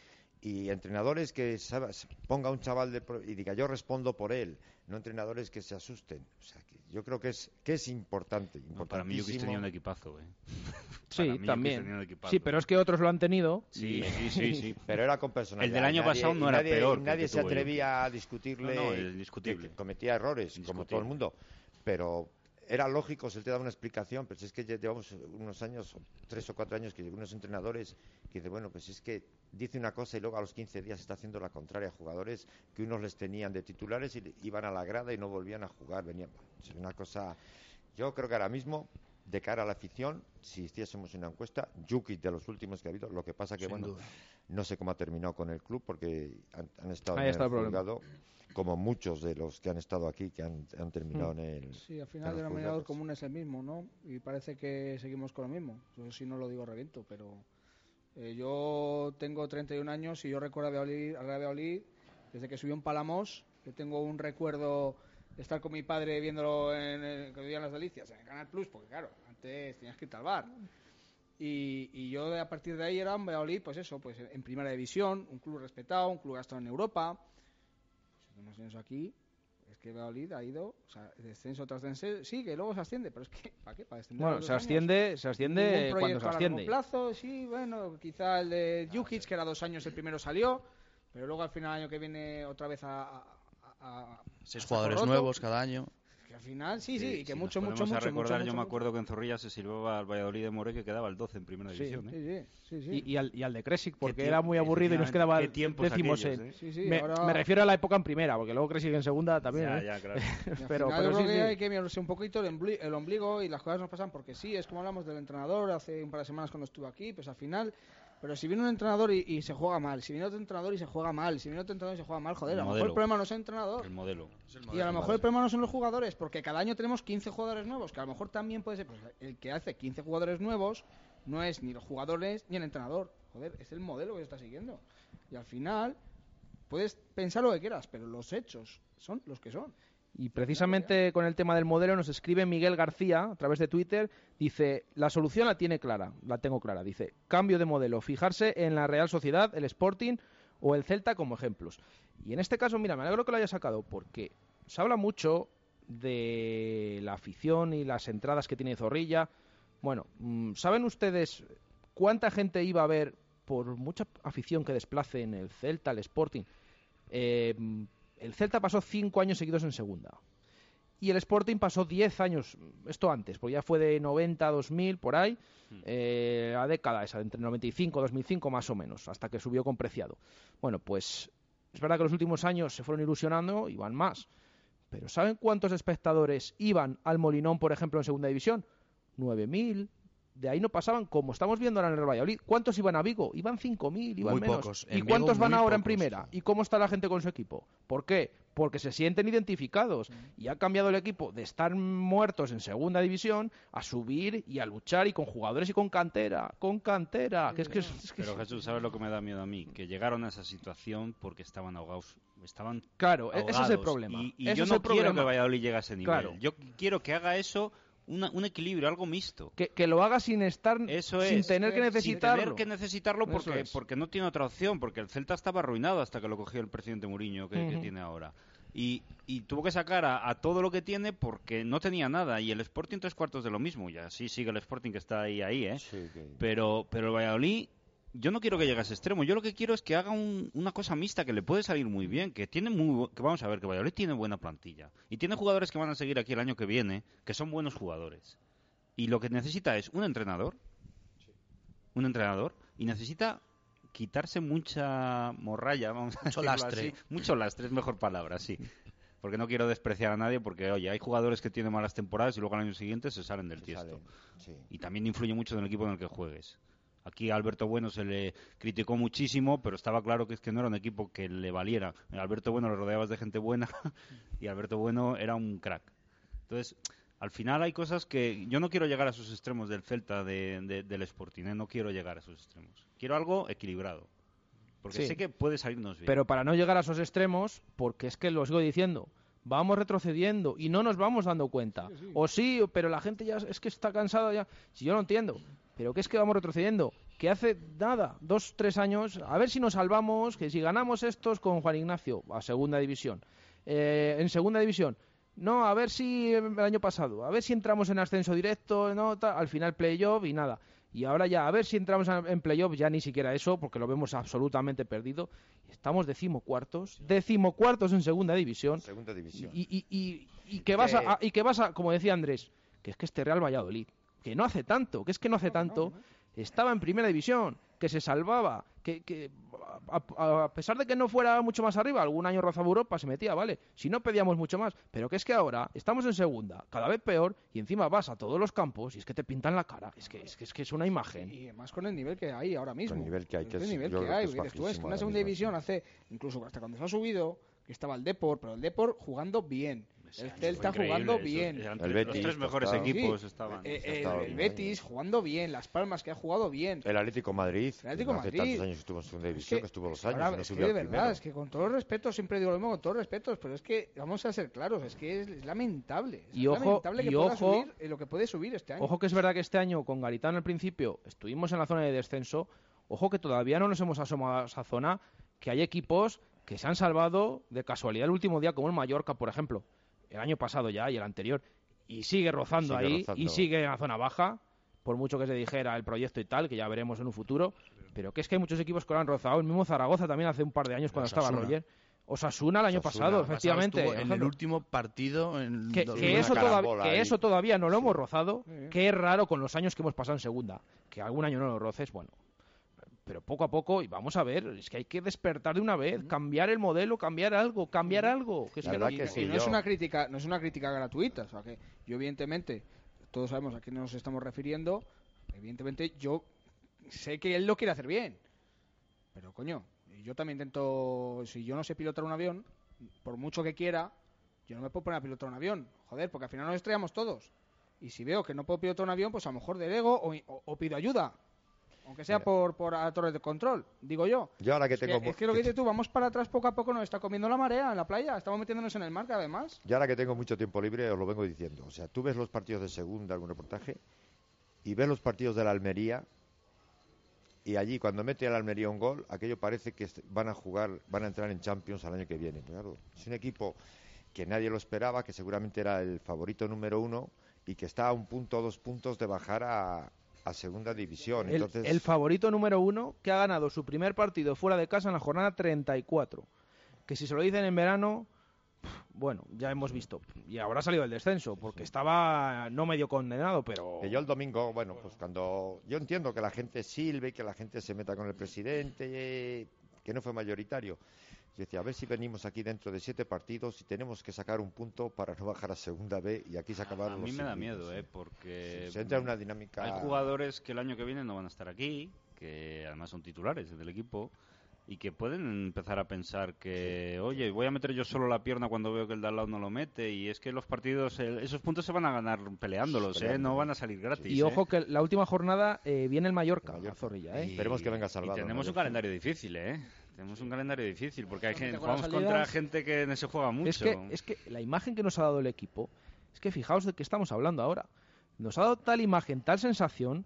Y entrenadores que sabe- ponga un chaval de pro- y diga yo respondo por él, no entrenadores que se asusten. O sea, que yo creo que es que es importante, No, para mí Jukic tenía importantísimo. un equipazo, eh. sí también tenía un equipazo. sí pero es que otros lo han tenido Sí, sí, sí, sí. Pero era con personalidad. El del año nadie- pasado no era nadie, peor Nadie se atrevía a discutirle. No, que cometía errores, como todo el mundo. Pero era lógico, se te da una explicación, pero si es que ya llevamos unos años, tres o cuatro años, que unos entrenadores que dicen, bueno, pues es que dice una cosa y luego a los 15 días está haciendo la contraria. Jugadores que unos les tenían de titulares y iban a la grada y no volvían a jugar. Venían, es una cosa. Yo creo que ahora mismo, de cara a la afición, si hiciésemos una encuesta, Yuki de los últimos que ha habido, lo que pasa que, Sin bueno, duda. no sé cómo ha terminado con el club porque han, han estado Ahí en está el el problema. Como muchos de los que han estado aquí, que han, han terminado Mm. en el. Sí, al final el denominador común es el mismo, ¿no? Y parece que seguimos con lo mismo. Yo si no lo digo reviento, pero eh, yo tengo 31 años y yo recuerdo a Valladolid, al Real Valladolid desde que subió en Palamos, que tengo un recuerdo de estar con mi padre viéndolo en, el- que vivían las delicias, en el Canal Plus, porque claro, antes tenías que irte al bar. Y, y yo a partir de ahí era un Valladolid, pues eso, pues en primera división, un club respetado, un club gastado en Europa. Unos años aquí, es que Valladolid ha ido, o sea, descenso tras descenso, sí, que luego se asciende, pero es que, ¿para qué? Para descender Bueno, se años. asciende, se asciende cuando se a largo asciende. plazo, sí, bueno, quizá el de Jukic, que era dos años, el primero salió, pero luego al final el año que viene otra vez a... a- a- a- Seis jugadores roto. nuevos cada año. Que al final, sí, sí, y que si mucho, mucho, mucho, a recordar, mucho, yo mucho, me acuerdo que en Zorrilla se silbaba al Valladolid de More que quedaba el 12 en primera Sí, división. ¿eh? sí, sí, sí, sí. Y, y al, y al de Kresic, porque era muy aburrido y nos quedaba décimos aquellos, en... ¿eh? Sí, sí, me, ahora- me refiero a la época en primera, porque luego Kresic en segunda también. Ya, ¿eh? ya, claro. Pero, final pero yo sí, creo que sí. hay que mirarse un poquito el, ombli- el ombligo y las cosas nos pasan porque sí, es como hablamos del entrenador hace un par de semanas cuando estuve aquí, pues al final, pero si viene un entrenador y, y se juega mal, si viene otro entrenador y se juega mal, si viene otro entrenador y se juega mal, joder, El a lo mejor el problema no es el entrenador. El modelo. Y a lo mejor el problema no son los jugadores, porque cada año tenemos 15 jugadores nuevos, que a lo mejor también puede ser, pues el que hace 15 jugadores nuevos no es ni los jugadores ni el entrenador, joder, es el modelo que se está siguiendo. Y al final puedes pensar lo que quieras, pero los hechos son los que son. Y precisamente con el tema del modelo nos escribe Miguel García a través de Twitter. Dice, la solución la tiene clara, la tengo clara. Dice, cambio de modelo, fijarse en la Real Sociedad, el Sporting o el Celta como ejemplos. Y en este caso, mira, me alegro que lo haya sacado porque se habla mucho de la afición y las entradas que tiene Zorrilla. Bueno, mm, ¿saben ustedes cuánta gente iba a ver por mucha afición que desplace en el Celta, el Sporting? Eh, el Celta pasó cinco años seguidos en segunda. Y el Sporting pasó 10 años, esto antes, porque ya fue de 90 a 2000, por ahí, eh, la década esa, entre 95 y 2005 más o menos, hasta que subió con Preciado. Bueno, pues es verdad que los últimos años se fueron ilusionando y van más. Pero ¿saben cuántos espectadores iban al Molinón, por ejemplo, en segunda división? 9.000. De ahí no pasaban, como estamos viendo ahora en el Valladolid. ¿Cuántos iban a Vigo? Iban 5.000, iban Muy menos. pocos. ¿Y En cuántos Vigo, van ahora en primera? ¿Y cómo está la gente con su equipo? ¿Por qué? Porque se sienten identificados. Y ha cambiado el equipo de estar muertos en segunda división a subir y a luchar y con jugadores y con cantera. Con cantera. Que es que, es que- Pero Jesús, ¿sabes lo que me da miedo a mí? Que llegaron a esa situación porque estaban ahogados. Estaban Claro, e- ese es el problema. Y, yo no quiero problema. que Valladolid llegue a ese nivel. Claro. Yo quiero que haga eso una- un equilibrio, algo mixto. que, que lo haga sin estar, Eso sin es. tener que Sin necesitarlo. tener que necesitarlo porque, es. porque no tiene otra opción, porque el Celta estaba arruinado hasta que lo cogió el presidente Mourinho que, tiene ahora. Y, y tuvo que sacar a, a todo lo que tiene porque no tenía nada. Y el Sporting tres cuartos de lo mismo. Y así sigue el Sporting que está ahí, ahí, ¿eh? Sí, que- Pero, pero el Valladolid, yo no quiero que llegue a ese extremo. Yo lo que quiero es que haga un- una cosa mixta que le puede salir muy bien. Que tiene muy, que vamos a ver, que Valladolid tiene buena plantilla. Y tiene jugadores que van a seguir aquí el año que viene, que son buenos jugadores. Y lo que necesita es un entrenador, un entrenador, y necesita quitarse mucha morralla, vamos Mucho lastre. así. Mucho lastre, es mejor palabra, sí. Porque no quiero despreciar a nadie, porque, oye, hay jugadores que tienen malas temporadas y luego al año siguiente se salen del se tiesto. salen, sí. Y también influye mucho en el equipo en el que juegues. Aquí a Alberto Bueno se le criticó muchísimo, pero estaba claro que es que no era un equipo que le valiera. A Alberto Bueno lo rodeabas de gente buena y Alberto Bueno era un crack. Entonces, al final hay cosas que yo no quiero llegar a esos extremos del Celta de- de- del Sporting, ¿eh? no quiero llegar a esos extremos. Quiero algo equilibrado. Porque Sí. sé que puede salirnos bien. Pero para no llegar a esos extremos, porque es que lo sigo diciendo, vamos retrocediendo y no nos vamos dando cuenta. O sí, pero la gente ya es que está cansada ya. Si yo no entiendo, pero que es que vamos retrocediendo. Que hace nada, dos, tres años, a ver si nos salvamos, que si ganamos estos con Juan Ignacio a segunda división. Eh, en segunda división, no, a ver si el año pasado, a ver si entramos en ascenso directo, no, tal, al final playoff y nada. Y ahora ya, a ver si entramos en playoff, ya ni siquiera eso, porque lo vemos absolutamente perdido. Estamos decimocuartos, decimocuartos en segunda división. Segunda división. Y, y- y y que vas a, y que vas a, como decía Andrés, que es que este Real Valladolid, que no hace tanto, que es que no hace tanto, estaba en primera división, que se salvaba, que, que a, a pesar de que no fuera mucho más arriba, algún año rozaba Europa, se metía, vale, si no pedíamos mucho más, pero que es que ahora estamos en segunda, cada vez peor, y encima vas a todos los campos y es que te pintan la cara, es que es, que, es, que es una imagen. Y además con el nivel que hay ahora mismo. El nivel que hay, que el es- nivel que creo que hay, es tú, es que una segunda división hace, incluso hasta cuando se ha subido, que estaba el Depor, pero el Depor jugando bien. El Celta jugando eso, bien. El los tres mejores equipos estaban. eh, Ha el. Betis jugando bien, Las Palmas que ha jugado bien. El Atlético Madrid, El Atlético que hace Madrid. tantos años estuvo en segunda división, que, estuvo dos años, Ahora, y no es que de verdad, primero. es que con todo el respeto, siempre digo lo mismo, con todos los respetos, pero es que vamos a ser claros, es que es, es lamentable. Es Y ojo- lamentable que y pueda ojo- subir eh, lo que puede subir este año. Ojo que es verdad que este año con Garitano al principio estuvimos en la zona de descenso. Ojo que todavía no nos hemos asomado a esa zona, que hay equipos que se han salvado de casualidad el último día, como el Mallorca, por ejemplo, el año pasado ya y el anterior, y sigue rozando Sigue ahí rozando. y sigue en la zona baja, por mucho que se dijera el proyecto y tal, que ya veremos en un futuro. Pero que es que hay muchos equipos que lo han rozado. El mismo Zaragoza también hace un par de años cuando estaba. Roger. Osasuna el año Osasuna. pasado, efectivamente. estuvo en el último partido en que, que eso todavía, que eso todavía no lo hemos rozado, que es raro con los años que hemos pasado en segunda, que algún año no lo roces, bueno, pero poco a poco, y vamos a ver, es que hay que despertar de una vez, cambiar el modelo, cambiar algo, cambiar algo, que es que no- y, y no es una crítica no es una crítica gratuita o sea que yo evidentemente todos sabemos a qué nos estamos refiriendo evidentemente yo sé que él lo quiere hacer bien pero coño yo también intento si yo no sé pilotar un avión por mucho que quiera yo no me puedo poner a pilotar un avión joder porque al final nos estrellamos todos y si veo que no puedo pilotar un avión pues a lo mejor delego o, o- o pido ayuda aunque sea por, por a torres de control, digo yo. Yo ahora que Es tengo que, es que lo que dices tú, vamos para atrás poco a poco, nos está comiendo la marea en la playa, estamos metiéndonos en el mar cada más. Yo ahora que tengo mucho tiempo libre, os lo vengo diciendo. O sea, tú ves los partidos de segunda, algún reportaje, y ves los partidos de la Almería, y allí cuando mete a la Almería un gol, aquello parece que van a jugar, van a entrar en Champions al año que viene. Claro, es un equipo que nadie lo esperaba, que seguramente era el favorito número uno, y que está a un punto o dos puntos de bajar a, a segunda división. el, Entonces, el favorito número uno que ha ganado su primer partido fuera de casa en la jornada 34. Que si se lo dicen en verano, bueno, ya hemos visto. Y ahora ha salido del descenso, porque estaba no medio condenado, pero... Que yo el domingo, bueno, pues cuando yo entiendo que la gente silbe y que la gente se meta con el presidente, que no fue mayoritario. Yo decía, a ver si venimos aquí dentro de siete partidos y tenemos que sacar un punto para no bajar a segunda B y aquí se acabaron A mí los me da miedo, ¿eh? Porque Sí, se entra en una dinámica- Hay jugadores que el año que viene no van a estar aquí, que además son titulares del equipo, y que pueden empezar a pensar que, oye, voy a meter yo solo la pierna cuando veo que el de al lado no lo mete, y es que los partidos, esos puntos se van a ganar peleándolos, ¿eh? No van a salir gratis. Y ¿eh? ojo que la última jornada eh, viene el Mallorca, la Zorrilla, ¿eh? Esperemos que venga salvado. Y tenemos un calendario difícil, ¿eh? Tenemos un calendario difícil, porque hay gente, jugamos contra gente que no se juega mucho. Es que, es que la imagen que nos ha dado el equipo, es que fijaos de qué estamos hablando ahora. Nos ha dado tal imagen, tal sensación,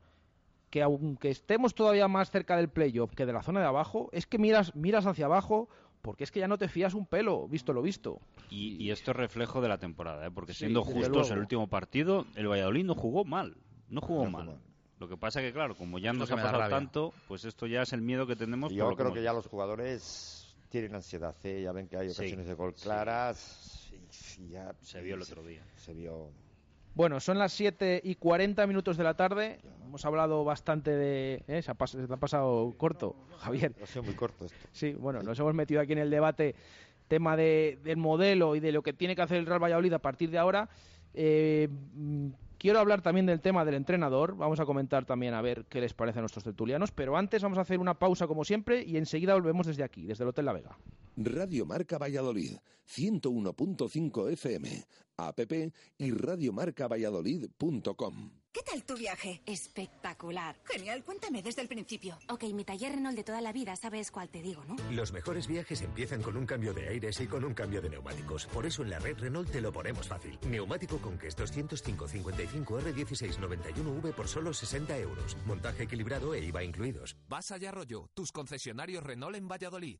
que aunque estemos todavía más cerca del playoff que de la zona de abajo, es que miras, miras hacia abajo porque es que ya no te fías un pelo, visto lo visto. Y, y esto es reflejo de la temporada, ¿eh? porque siendo justos, luego. el último partido, el Valladolid no jugó mal. No jugó mal. Lo que pasa que, claro, como ya Es nos que ha pasado tanto, pues esto ya es el miedo que tenemos. Y por yo lo creo hemos que ya los jugadores tienen ansiedad, ¿eh? ya ven que hay Sí, ocasiones de gol sí. claras. y- y ya, Se vio el otro día. Se vio. Bueno, son las 7 y 40 minutos de la tarde. Hemos hablado bastante de... ¿eh? Se, ha se te ha pasado corto, Javier. Ha sido muy corto esto. Sí, bueno, nos hemos metido aquí en el debate tema de, del modelo y de lo que tiene que hacer el Real Valladolid a partir de ahora. Eh, quiero hablar también del tema del entrenador. Vamos a comentar también a ver qué les parece a nuestros tertulianos. Pero antes vamos a hacer una pausa como siempre y enseguida volvemos desde aquí, desde el Hotel La Vega. Radio Marca Valladolid, 101.5 FM, app y radiomarcavalladolid.com. ¿Qué tal tu viaje? Espectacular. Genial, cuéntame desde el principio. Ok, mi taller Renault de toda la vida, sabes cuál te digo, ¿no? Los mejores viajes empiezan con un cambio de aires y con un cambio de neumáticos. Por eso en la red Renault te lo ponemos fácil. Neumático Conquest 205 55 R16 91V por solo 60 euros. Montaje equilibrado e IVA incluidos. Vas allá rollo, tus concesionarios Renault en Valladolid.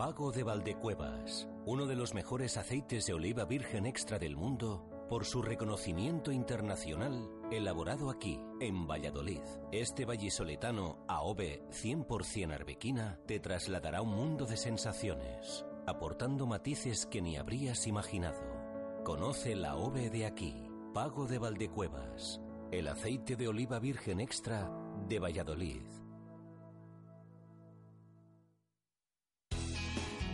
Pago de Valdecuevas, uno de los mejores aceites de oliva virgen extra del mundo por su reconocimiento internacional elaborado aquí, en Valladolid. Este vallisoletano AOVE 100% arbequina te trasladará a un mundo de sensaciones, aportando matices que ni habrías imaginado. Conoce la AOVE de aquí, Pago de Valdecuevas, el aceite de oliva virgen extra de Valladolid.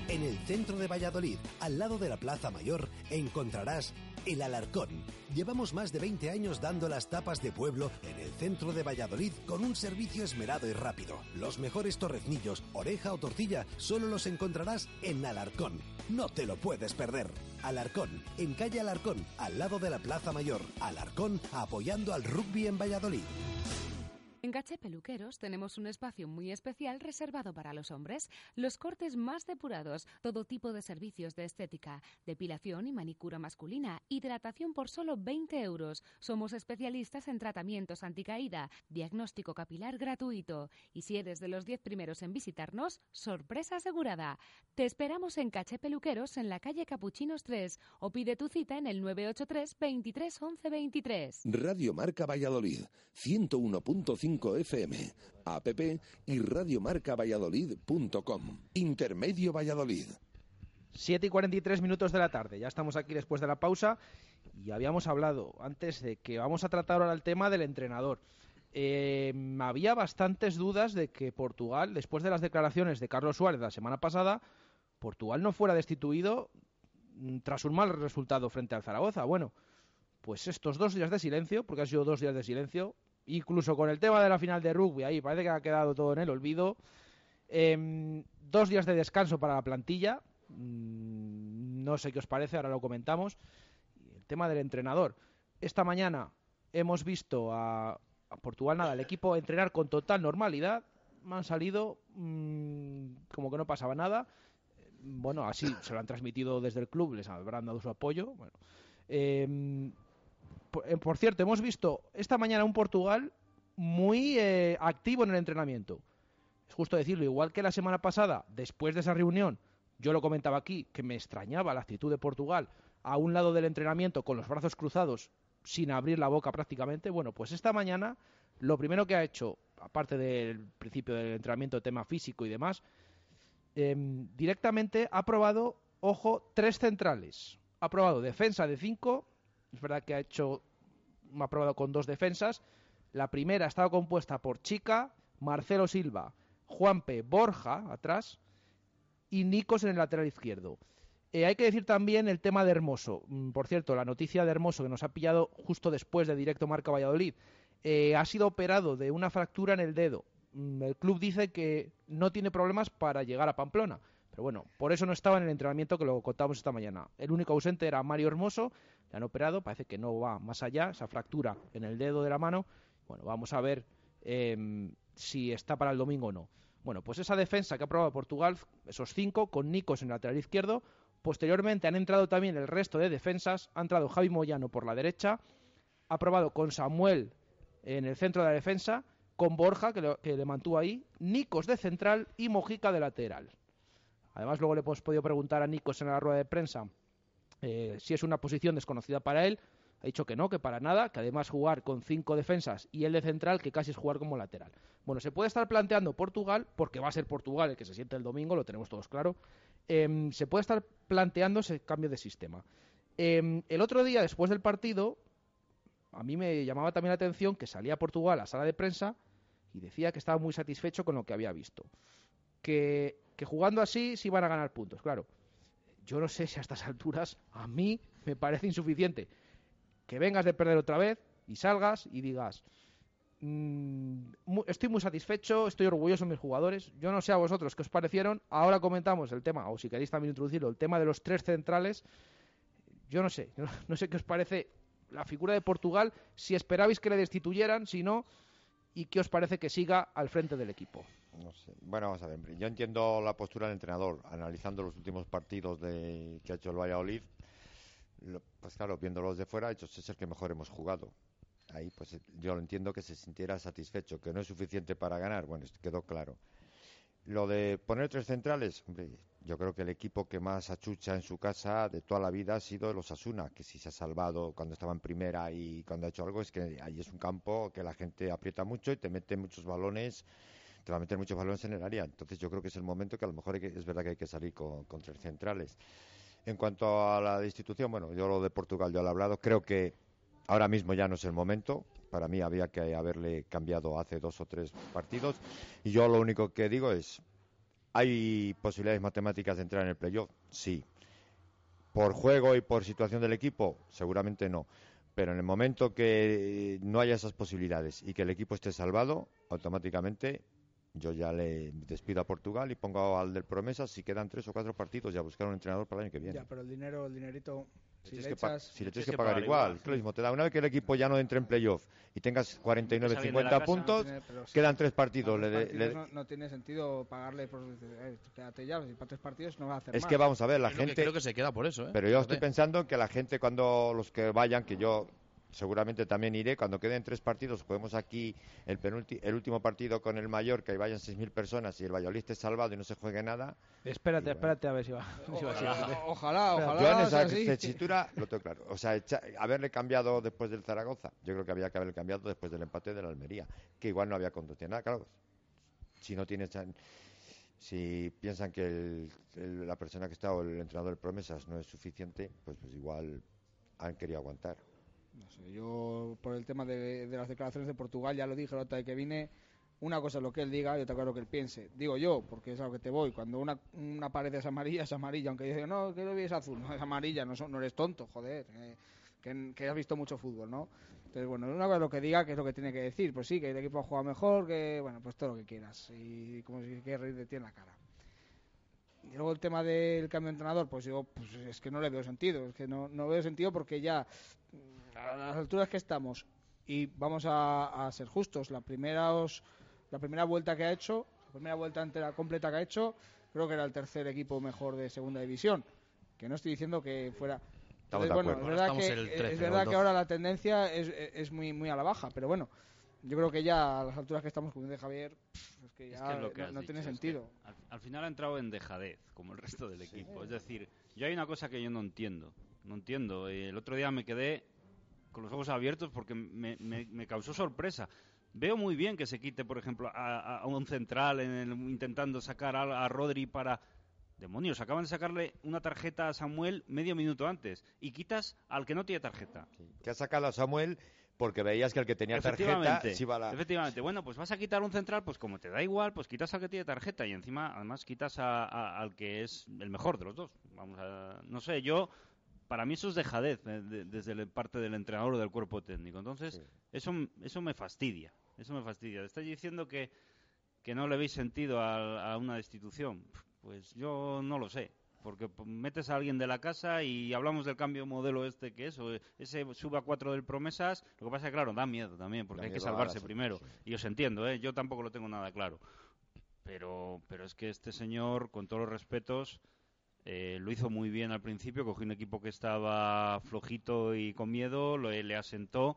En el centro de Valladolid, al lado de la Plaza Mayor, encontrarás El Alarcón. Llevamos más de 20 años dando las tapas de pueblo en el centro de Valladolid con un servicio esmerado y rápido. Los mejores torreznillos, oreja o tortilla solo los encontrarás en Alarcón. No te lo puedes perder. Alarcón, en calle Alarcón, al lado de la Plaza Mayor. Alarcón, apoyando al rugby en Valladolid. En Caché Peluqueros tenemos un espacio muy especial reservado para los hombres. Los cortes más depurados, todo tipo de servicios de estética, depilación y manicura masculina, hidratación por solo 20 euros. Somos especialistas en tratamientos anticaída, diagnóstico capilar gratuito. Y si eres de los 10 primeros en visitarnos, sorpresa asegurada. Te esperamos en Caché Peluqueros en la calle Capuchinos 3 o pide tu cita en el 983 23 11 23. Radio Marca Valladolid, 101.5 FM, app y radiomarcavalladolid.com. Intermedio Valladolid. 7 y 43 minutos de la tarde. Ya estamos aquí después de la pausa y habíamos hablado antes de que vamos a tratar ahora el tema del entrenador. Eh, había bastantes dudas de que Portugal, después de las declaraciones de Carlos Suárez la semana pasada, Portugal no fuera destituido mm, tras un mal resultado frente al Zaragoza. Bueno, pues estos dos días de silencio, porque han sido dos días de silencio, incluso con el tema de la final de rugby, ahí parece que ha quedado todo en el olvido. Em, dos días de descanso para la plantilla. Mm, no sé qué os parece, ahora lo comentamos. El tema del entrenador. Esta mañana hemos visto a, Portugal, nada, el equipo entrenar con total normalidad. Han salido mm, como que no pasaba nada. Bueno, así se lo han transmitido desde el club, les habrán dado su apoyo. Bueno, em, por, cierto, hemos visto esta mañana un Portugal muy eh, activo en el entrenamiento. Es justo decirlo, igual que la semana pasada, después de esa reunión, yo lo comentaba aquí, que me extrañaba la actitud de Portugal a un lado del entrenamiento con los brazos cruzados, sin abrir la boca prácticamente. Bueno, pues esta mañana lo primero que ha hecho, aparte del principio del entrenamiento, tema físico y demás, em, directamente ha probado, ojo, tres centrales. Ha probado defensa de cinco es verdad que ha hecho, ha probado con dos defensas. La primera ha estado compuesta por Chica, Marcelo Silva, Juanpe, Borja atrás y Nicos en el lateral izquierdo. Eh, hay que decir también el tema de Hermoso. Mm, por cierto, la noticia de Hermoso que nos ha pillado justo después de Directo Marca Valladolid. Eh, ha sido operado de una fractura en el dedo. Mm, el club dice que no tiene problemas para llegar a Pamplona. Pero bueno, por eso no estaba en el entrenamiento que lo contamos esta mañana. El único ausente era Mario Hermoso le han operado, parece que no va más allá, esa fractura en el dedo de la mano. Bueno, vamos a ver em, si está para el domingo o no. Bueno, pues esa defensa que ha probado Portugal, esos cinco, con Nicos en el lateral izquierdo. Posteriormente han entrado también el resto de defensas. Ha entrado Javi Moyano por la derecha. Ha probado con Samuel en el centro de la defensa. Con Borja, que, que le mantuvo ahí. Nicos de central y Mojica de lateral. Además, luego le hemos podido preguntar a Nicos en la rueda de prensa eh, si es una posición desconocida para él, ha dicho que no, que para nada, que además jugar con cinco defensas y el de central, que casi es jugar como lateral. Bueno, se puede estar planteando Portugal, porque va a ser Portugal el que se siente el domingo, lo tenemos todos claro, em, se puede estar planteando ese cambio de sistema. Em, el otro día, después del partido, a mí me llamaba también la atención que salía Portugal a la sala de prensa y decía que estaba muy satisfecho con lo que había visto. Que, que jugando así sí iban a ganar puntos, claro. Yo no sé si a estas alturas a mí me parece insuficiente que vengas de perder otra vez y salgas y digas, mm, estoy muy satisfecho, estoy orgulloso de mis jugadores. Yo no sé a vosotros qué os parecieron. Ahora comentamos el tema, o si queréis también introducirlo, el tema de los tres centrales. Yo no sé, no sé qué os parece la figura de Portugal, si esperabais que le destituyeran, si no, y qué os parece que siga al frente del equipo. No sé. Bueno, vamos a ver. Yo entiendo la postura del entrenador, analizando los últimos partidos de, que ha hecho el Valladolid. lo- pues claro, viéndolos de fuera, "Ese es el que mejor hemos jugado. Ahí, pues yo lo entiendo que se sintiera satisfecho, que no es suficiente para ganar. Bueno, quedó claro. Lo de poner tres centrales, hombre, yo creo que el equipo que más achucha en su casa de toda la vida ha sido los Asuna, que si se ha salvado cuando estaba en primera y cuando ha hecho algo, es que ahí es un campo que la gente aprieta mucho y te mete muchos balones te va a meter muchos balones en el área. Entonces yo creo que es el momento que a lo mejor es verdad que hay que salir con, con tres centrales. En cuanto a la destitución, bueno, yo lo de Portugal ya lo he hablado. Creo que ahora mismo ya no es el momento. Para mí había que haberle cambiado hace dos o tres partidos. Y yo lo único que digo es, ¿hay posibilidades matemáticas de entrar en el playoff? Sí. Por juego y por situación del equipo, seguramente no. Pero en el momento que no haya esas posibilidades y que el equipo esté salvado, automáticamente yo ya le despido a Portugal y pongo al del promesa si quedan tres o cuatro partidos y a buscar un entrenador para el año que viene. Ya, pero el dinero, el dinerito, si le que echas... si le tienes que pagar igual, es lo mismo. Te da una vez que el equipo ya no entre en playoff y tengas 49, Alguien de la 50 casa. puntos, No tiene- sí. quedan tres partidos. Le- tres le- partidos no, no tiene sentido pagarle por eh, quédate ya, si para tres partidos no va a hacer Es más. que vamos a ver, la que- gente. creo que se queda por eso, ¿eh? Pero yo estoy Fíjate. pensando que la gente, cuando los que vayan, que yo seguramente también iré, cuando queden tres partidos, juguemos aquí el, el último partido con el Mallorca y vayan 6.000 personas y el Valladolid esté salvado y no se juegue nada. Espérate, espérate a ver si va. si va así. Ojalá, ojalá. Yo en esa sea así. tesitura lo tengo claro. O sea, echa- haberle cambiado después del Zaragoza, yo creo que había que haberle cambiado después del empate de la Almería, que igual no había conducido nada. Claro, si no tienes. Si piensan que el- el- la persona que está o el entrenador de promesas no es suficiente, pues, pues igual han querido aguantar. No sé, yo por el tema de, las declaraciones de Portugal ya lo dije la otra vez que vine. Una cosa es lo que él diga y otra cosa es lo que él piense. Digo yo, porque es a lo que te voy. Cuando una, una pared es amarilla, es amarilla. Aunque dice, no, que lo es azul. No, es amarilla, no, no eres tonto, joder. que, que has visto mucho fútbol, ¿no? Entonces, bueno, una cosa es lo que diga, que es lo que tiene que decir. Pues sí, que el equipo ha jugado mejor, que, bueno, pues todo lo que quieras. Y como si quieres reír de ti en la cara. Y luego el tema del cambio de entrenador, pues yo, pues es que no le veo sentido. Es que no, no veo sentido porque ya a las alturas que estamos y vamos a, a ser justos la primera os- la primera vuelta que ha hecho la primera vuelta entera completa que ha hecho creo que era el tercer equipo mejor de segunda división que no estoy diciendo que fuera Estamos de bueno, es verdad, que, el 13 es verdad que ahora la tendencia es, es muy muy a la baja pero bueno yo creo que ya a las alturas que estamos como dice Javier es que ya Es que es lo que no, no dicho, tiene sentido al, al final ha entrado en dejadez, como el resto del equipo. Es decir, yo hay una cosa que yo no entiendo. No entiendo. Eh, El otro día me quedé con los ojos abiertos porque me, me- me causó sorpresa. Veo muy bien que se quite, por ejemplo, a, a un central en el- intentando sacar a, a Rodri para... Demonios, acaban de sacarle una tarjeta a Samuel medio minuto antes y quitas al que no tiene tarjeta. Que ha sacado a Samuel porque veías que el que tenía tarjeta Efectivamente, se iba a la... efectivamente. Bueno, pues vas a quitar un central, pues como te da igual, pues quitas al que tiene tarjeta y encima, además, quitas a- a- al que es el mejor de los dos. Vamos a, no sé, yo, para mí eso es dejadez eh, de- desde la parte del entrenador o del cuerpo técnico. Entonces, eso, eso me fastidia, eso me fastidia. Estáis diciendo que, que no le veis sentido a, a una destitución. Pues yo no lo sé. Porque metes a alguien de la casa y hablamos del cambio modelo este que es, o ese sube a cuatro del promesas, lo que pasa es que claro, da miedo también, porque Da hay que salvarse primero. Y os entiendo, ¿eh? yo tampoco lo tengo nada claro. Pero, pero es que este señor, con todos los respetos, eh, lo hizo muy bien al principio, cogió un equipo que estaba flojito y con miedo, lo, le asentó,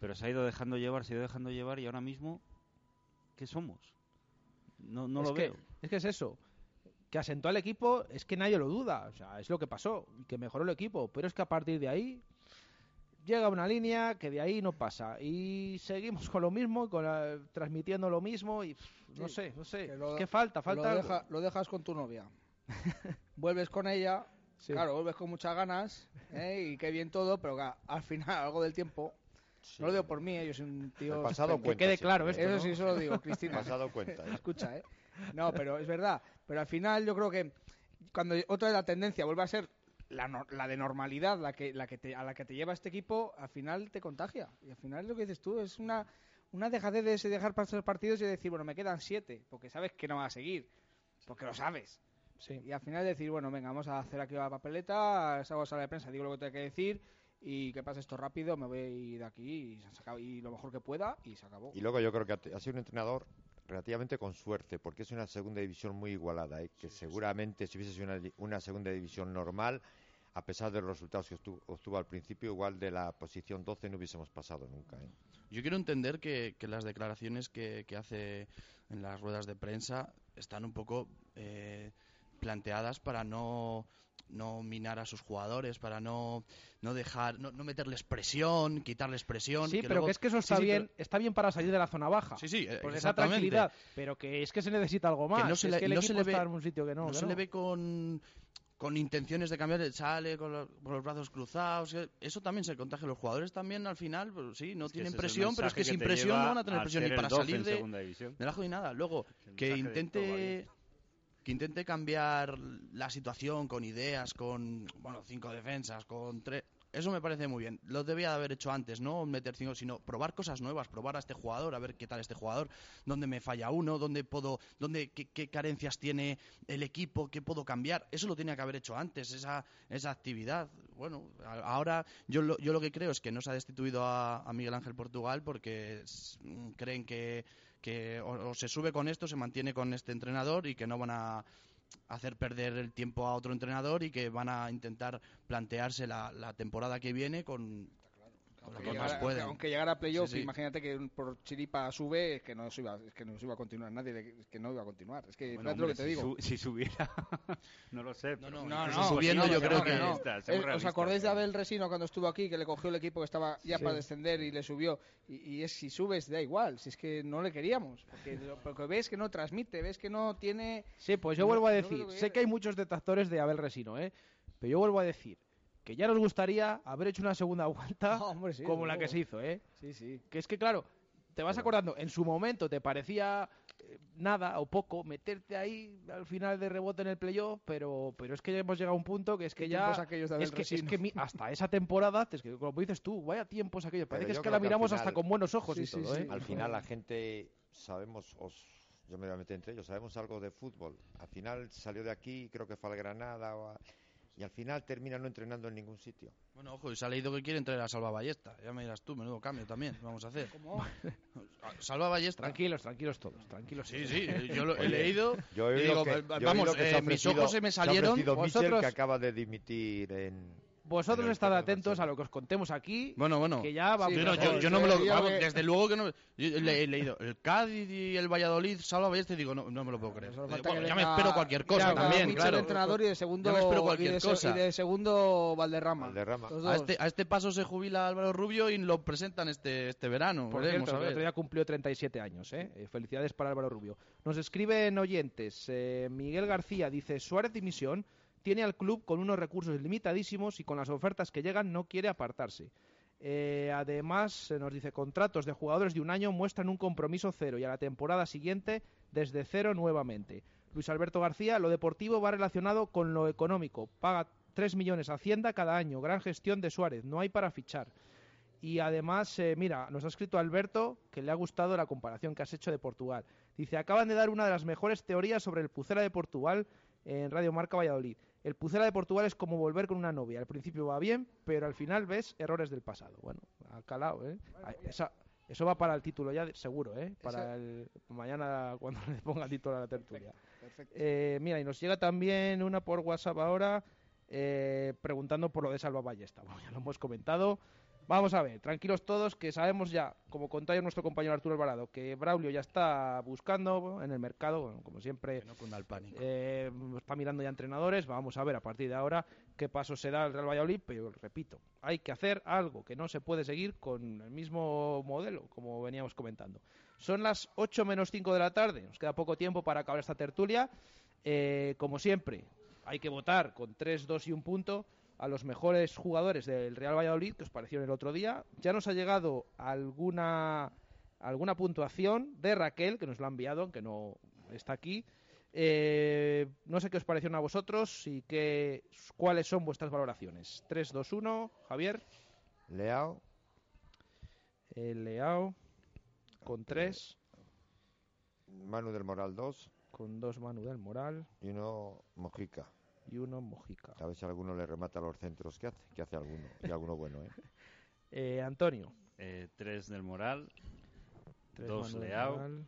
pero se ha ido dejando llevar, se ha ido dejando llevar y ahora mismo, ¿qué somos? No, no es lo que, veo. Es que es eso. Que asentó al equipo, es que nadie lo duda. O sea, es lo que pasó. y Que mejoró el equipo. Pero es que a partir de ahí llega una línea que de ahí no pasa. Y seguimos con lo mismo, con la- transmitiendo lo mismo. Y pff, no Sí, sé, no sé. que lo- es que falta, falta. lo, algo. deja- lo dejas con tu novia vuelves con ella, claro, vuelves con muchas ganas, ¿eh? y qué bien todo, pero claro, al final, algo del tiempo, no lo digo por mí, ¿eh? yo soy un tío... Pasado que cuenta, quede sí, claro ¿eh? esto, Eso sí, eso lo digo, Cristina. Pasado cuenta, ¿eh? Escucha, ¿eh? No, pero es verdad, pero al final yo creo que cuando otra vez la tendencia vuelve a ser la, no- la de normalidad, la que, la que te, a la que te lleva este equipo, al final te contagia. Y al final lo que dices tú es una, una dejadez de dejar pasar partidos y decir, bueno, me quedan siete, porque sabes que no va a seguir, porque lo sabes. Y al final decir, bueno, venga, vamos a hacer aquí la papeleta, salgo a sala de prensa, digo lo que tengo que decir y que pase esto rápido, me voy de aquí y, se acabó, y lo mejor que pueda y se acabó. Y luego yo creo que ha- sido un entrenador relativamente con suerte, porque es una segunda división muy igualada, ¿eh? que seguramente si hubiese sido una, una segunda división normal, a pesar de los resultados que obtuvo, obtuvo al principio, igual de la posición 12 no hubiésemos pasado nunca. ¿eh? Yo quiero entender que, que las declaraciones que, que hace en las ruedas de prensa están un poco eh, planteadas para no, no minar a sus jugadores, para no, no dejar, no, no meterles presión, quitarles presión. Sí, que pero luego- que es que eso está sí, bien, pero- está bien para salir de la zona baja. Sí, sí, eh, Por esa exactamente. tranquilidad, pero que es que se necesita algo más. que no se es le, que el no se equipo le ve, está en un sitio que no, que se no. le ve con, con intenciones de cambiar, sale con los, con los brazos cruzados. Eso también se contagia. Los jugadores también al final, pues, sí, no tienen presión, pero es que sin presión no van a tener a presión el para 12 salir de, de abajo ni nada. Luego, que intente que intente cambiar la situación con ideas, con bueno cinco defensas, con tres. Eso me parece muy bien. Lo debía de haber hecho antes, no meter cinco, sino probar cosas nuevas, probar a este jugador, a ver qué tal este jugador, dónde me falla uno, dónde puedo, dónde qué, qué carencias tiene el equipo, qué puedo cambiar. Eso lo tenía que haber hecho antes, esa esa actividad. Bueno, ahora yo lo, yo lo que creo es que no se ha destituido a, Miguel Ángel Portugal porque creen que que o, se sube con esto, se mantiene con este entrenador y que no van a hacer perder el tiempo a otro entrenador y que van a intentar plantearse la, temporada que viene con, Aunque llegara, pueden. aunque llegara a playoff, Sí, sí. imagínate que por chiripa sube, es que no se iba, es que no se iba a continuar nadie, es que no iba a continuar. Es que Bueno, fíjate lo hombre, que te si digo. su- si subiera, no lo sé. No, pero no, no, subiendo no, yo creo que está, seamos Eh, ¿Os realistas. acordáis de Abel Resino cuando estuvo aquí, que le cogió el equipo que estaba ya Sí. para descender y le subió? Y, y es si subes, da igual, si es que no le queríamos. Porque, porque ves que no transmite, ves que no tiene... Sí, pues yo No- vuelvo a decir, sé que hay muchos detractores de Abel Resino, ¿eh? Pero yo vuelvo a decir que ya nos gustaría haber hecho una segunda vuelta Hombre, sí, como la que se hizo, ¿eh? Sí, sí. Que es que, claro, te vas acordando, en su momento te parecía eh, nada o poco meterte ahí al final de rebote en el playoff, pero, pero es que ya hemos llegado a un punto que es que ¿Qué ya... es que, es que mi- hasta esa temporada, es que como dices tú, vaya tiempos aquellos, parece que es que la miramos final- hasta con buenos ojos Sí, y sí, todo, sí. ¿eh? Al final la gente sabemos, os, yo me voy a meter entre ellos, sabemos algo de fútbol. Al final salió de aquí, creo que fue al Granada, o a- y al final termina no entrenando en ningún sitio. Bueno, ojo, y se ha leído que quiere entrar a Salva Ballesta. Ya me dirás tú, menudo cambio también. Vamos a hacer. ¿Cómo? Salva Ballesta. Tranquilos, tranquilos todos, tranquilos. Sí, sí, yo lo he Oye, leído. Yo he y digo, que, va- yo he vamos, oído que se ha eh, mis ojos se me se ha salieron. ofrecido Michel, Vosotros- que acaba de dimitir en... Vosotros estad atentos a lo que os contemos aquí, Bueno, bueno. que ya vamos Sí, no, a yo, hacer- yo no me lo. Yo vamos, que- desde luego que no. Yo le he leído el Cádiz y el Valladolid, Salva Ballesta, y digo, no, no me lo puedo creer. Bueno, ya me espero cualquier cosa también, claro. de entrenador y de segundo, Ya me espero cualquier y de, se- cosa. y de segundo Valderrama. Valderrama. A este, a este paso se jubila Álvaro Rubio y lo presentan este, este verano. Por Veremos, cierto, a el ver. otro día cumplió 37 años. ¿eh? Eh, Felicidades para Álvaro Rubio. Nos escriben oyentes. eh, Miguel García dice: Suárez dimisión tiene al club con unos recursos limitadísimos y con las ofertas que llegan no quiere apartarse. Eh, además, se nos dice: contratos de jugadores de un año muestran un compromiso cero y a la temporada siguiente desde cero nuevamente. Luis Alberto García: lo deportivo va relacionado con lo económico. Paga 3 millones Hacienda cada año. Gran gestión de Suárez. No hay para fichar. Y además, eh, mira, nos ha escrito Alberto que le ha gustado la comparación que has hecho de Portugal. Dice, acaban de dar una de las mejores teorías sobre el Pucela de Portugal en Radio Marca Valladolid. El Pucela de Portugal es como volver con una novia. Al principio va bien, pero al final ves errores del pasado. Bueno, ha calado, ¿eh? Ah, esa- eso va para el título ya, seguro, ¿eh? Para el, mañana cuando le ponga el título a la tertulia. Perfecto. Eh, mira, y nos llega también una por WhatsApp ahora eh, preguntando por lo de Salva Ballesta. Bueno, ya lo hemos comentado. Vamos a ver, tranquilos todos, que sabemos ya, como contaba nuestro compañero Arturo Alvarado, que Braulio ya está buscando en el mercado, bueno, como siempre, No cunda el pánico. eh, está mirando ya entrenadores. Vamos a ver a partir de ahora qué paso se da el Real Valladolid. Pero repito, hay que hacer algo que no se puede seguir con el mismo modelo, como veníamos comentando. Son las 8 menos 5 de la tarde. Nos queda poco tiempo para acabar esta tertulia. Eh, como siempre, hay que votar con 3, 2 y un punto a los mejores jugadores del Real Valladolid que os parecieron el otro día. Ya nos ha llegado alguna, alguna puntuación de Raquel, que nos lo ha enviado, aunque no está aquí. Eh, no sé qué os parecieron a vosotros y qué, cuáles son vuestras valoraciones. 3, 2, 1, Javier. Leao. El Leao con 3. Manu del Moral 2. Con 2 Manu del Moral. Y uno Mojica. Y uno Mojica. A ver si alguno le remata los centros que hace, que hace alguno. Y alguno bueno, ¿eh? eh Antonio. 3 del Moral. 2 Leao.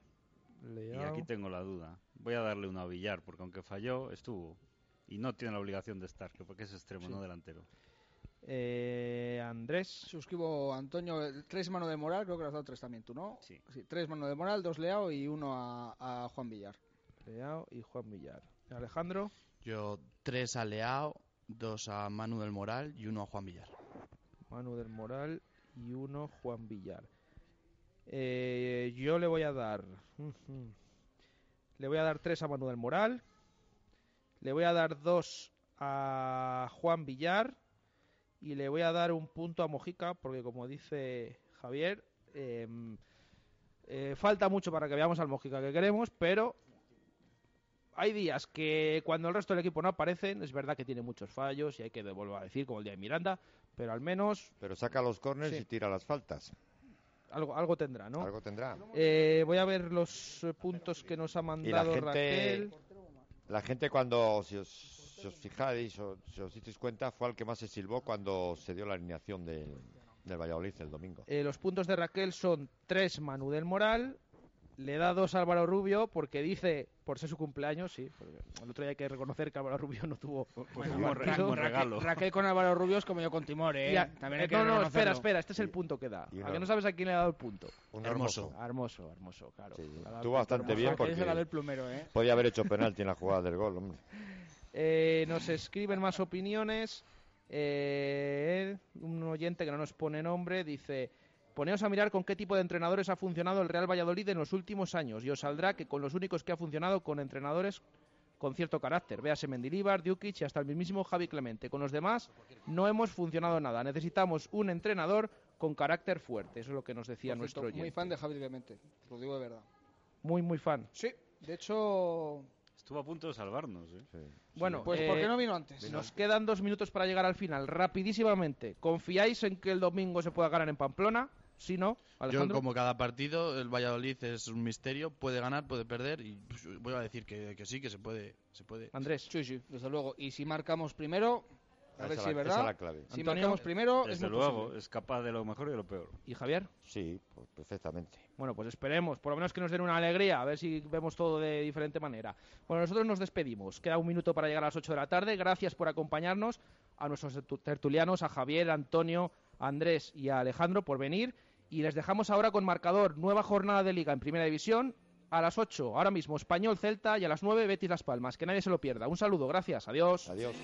Y aquí tengo la duda. Voy a darle uno a Villar, porque aunque falló, estuvo. Y no tiene la obligación de estar, porque es extremo, no delantero. Eh, Andrés. Suscribo Antonio. Tres mano de moral, creo que lo has dado tres también tú, ¿no? Sí. tres mano de moral, dos Leao y uno a, Juan Villar. Leao y Juan Villar. Alejandro. Yo tres a Leao, dos a Manu del Moral y uno a Juan Villar. Manu del Moral y uno Juan Villar. Eh, yo le voy a dar. Le voy a dar tres a Manu del Moral. Le voy a dar dos a Juan Villar y le voy a dar un punto a Mojica porque como dice Javier em, eh, falta mucho para que veamos al Mojica que queremos pero hay días que cuando el resto del equipo no aparecen es verdad que tiene muchos fallos y hay que volver a decir como el día de Miranda pero al menos pero saca los corners y tira las faltas algo, algo tendrá, ¿no? Algo tendrá. Eh, voy a ver los puntos que nos ha mandado Raquel. La gente cuando, si os si os fijáis, o, si os disteis cuenta, fue al que más se silbó cuando se dio la alineación del, del Valladolid el domingo. Eh, los puntos de Raquel son tres Manu del Moral, le da dos a Álvaro Rubio porque dice, por ser su cumpleaños, sí, el otro día hay que reconocer que Álvaro Rubio no tuvo pues, un regalo. Raquel, con Álvaro Rubio es como yo con Timor, ¿eh? También hay que no, no, espera, espera, este es el punto que da. ¿A que no sabes a quién le ha dado el punto? Un hermoso. Hermoso, hermoso, claro. Sí, estuvo bastante bien porque ¿eh? podía haber hecho penalti en la jugada del gol, hombre. Eh, nos escriben más opiniones. Eh, un oyente que no nos pone nombre dice: Poneos a mirar con qué tipo de entrenadores ha funcionado el Real Valladolid en los últimos años y os saldrá que con los únicos que ha funcionado con entrenadores con cierto carácter. Véase Mendilibar, Djukic y hasta el mismísimo Javi Clemente. Con los demás no hemos funcionado nada. Necesitamos un entrenador con carácter fuerte. Eso es lo que nos decía nuestro oyente. Muy fan de Javi Clemente, lo digo de verdad. Muy, muy fan. Sí, de hecho Estuvo a punto de salvarnos. ¿eh? Bueno, pues ¿por qué no vino antes? Nos quedan dos minutos para llegar al final. Rapidísimamente, ¿confiáis en que el domingo se pueda ganar en Pamplona? ¿Sí, no? Yo, como cada partido, el Valladolid es un misterio. Puede ganar, puede perder. Y pues, voy a decir que, que, sí, que se puede, se puede. Andrés. Sí, sí, desde luego. Y si marcamos primero, a ver si es verdad. la clave. Si marcamos primero, Desde luego, es capaz de lo mejor y de lo peor. ¿Y Javier? Sí, pues, perfectamente. Bueno, pues esperemos, por lo menos que nos den una alegría, a ver si vemos todo de diferente manera. Bueno, nosotros nos despedimos. Queda un minuto para llegar a las 8 de la tarde. Gracias por acompañarnos, a nuestros tertulianos, a Javier, Antonio, Andrés y a Alejandro por venir. Y les dejamos ahora con marcador, nueva jornada de liga en Primera División. A las 8, ahora mismo, Español Celta y a las 9, Betis Las Palmas. Que nadie se lo pierda. Un saludo, gracias, adiós. Adiós.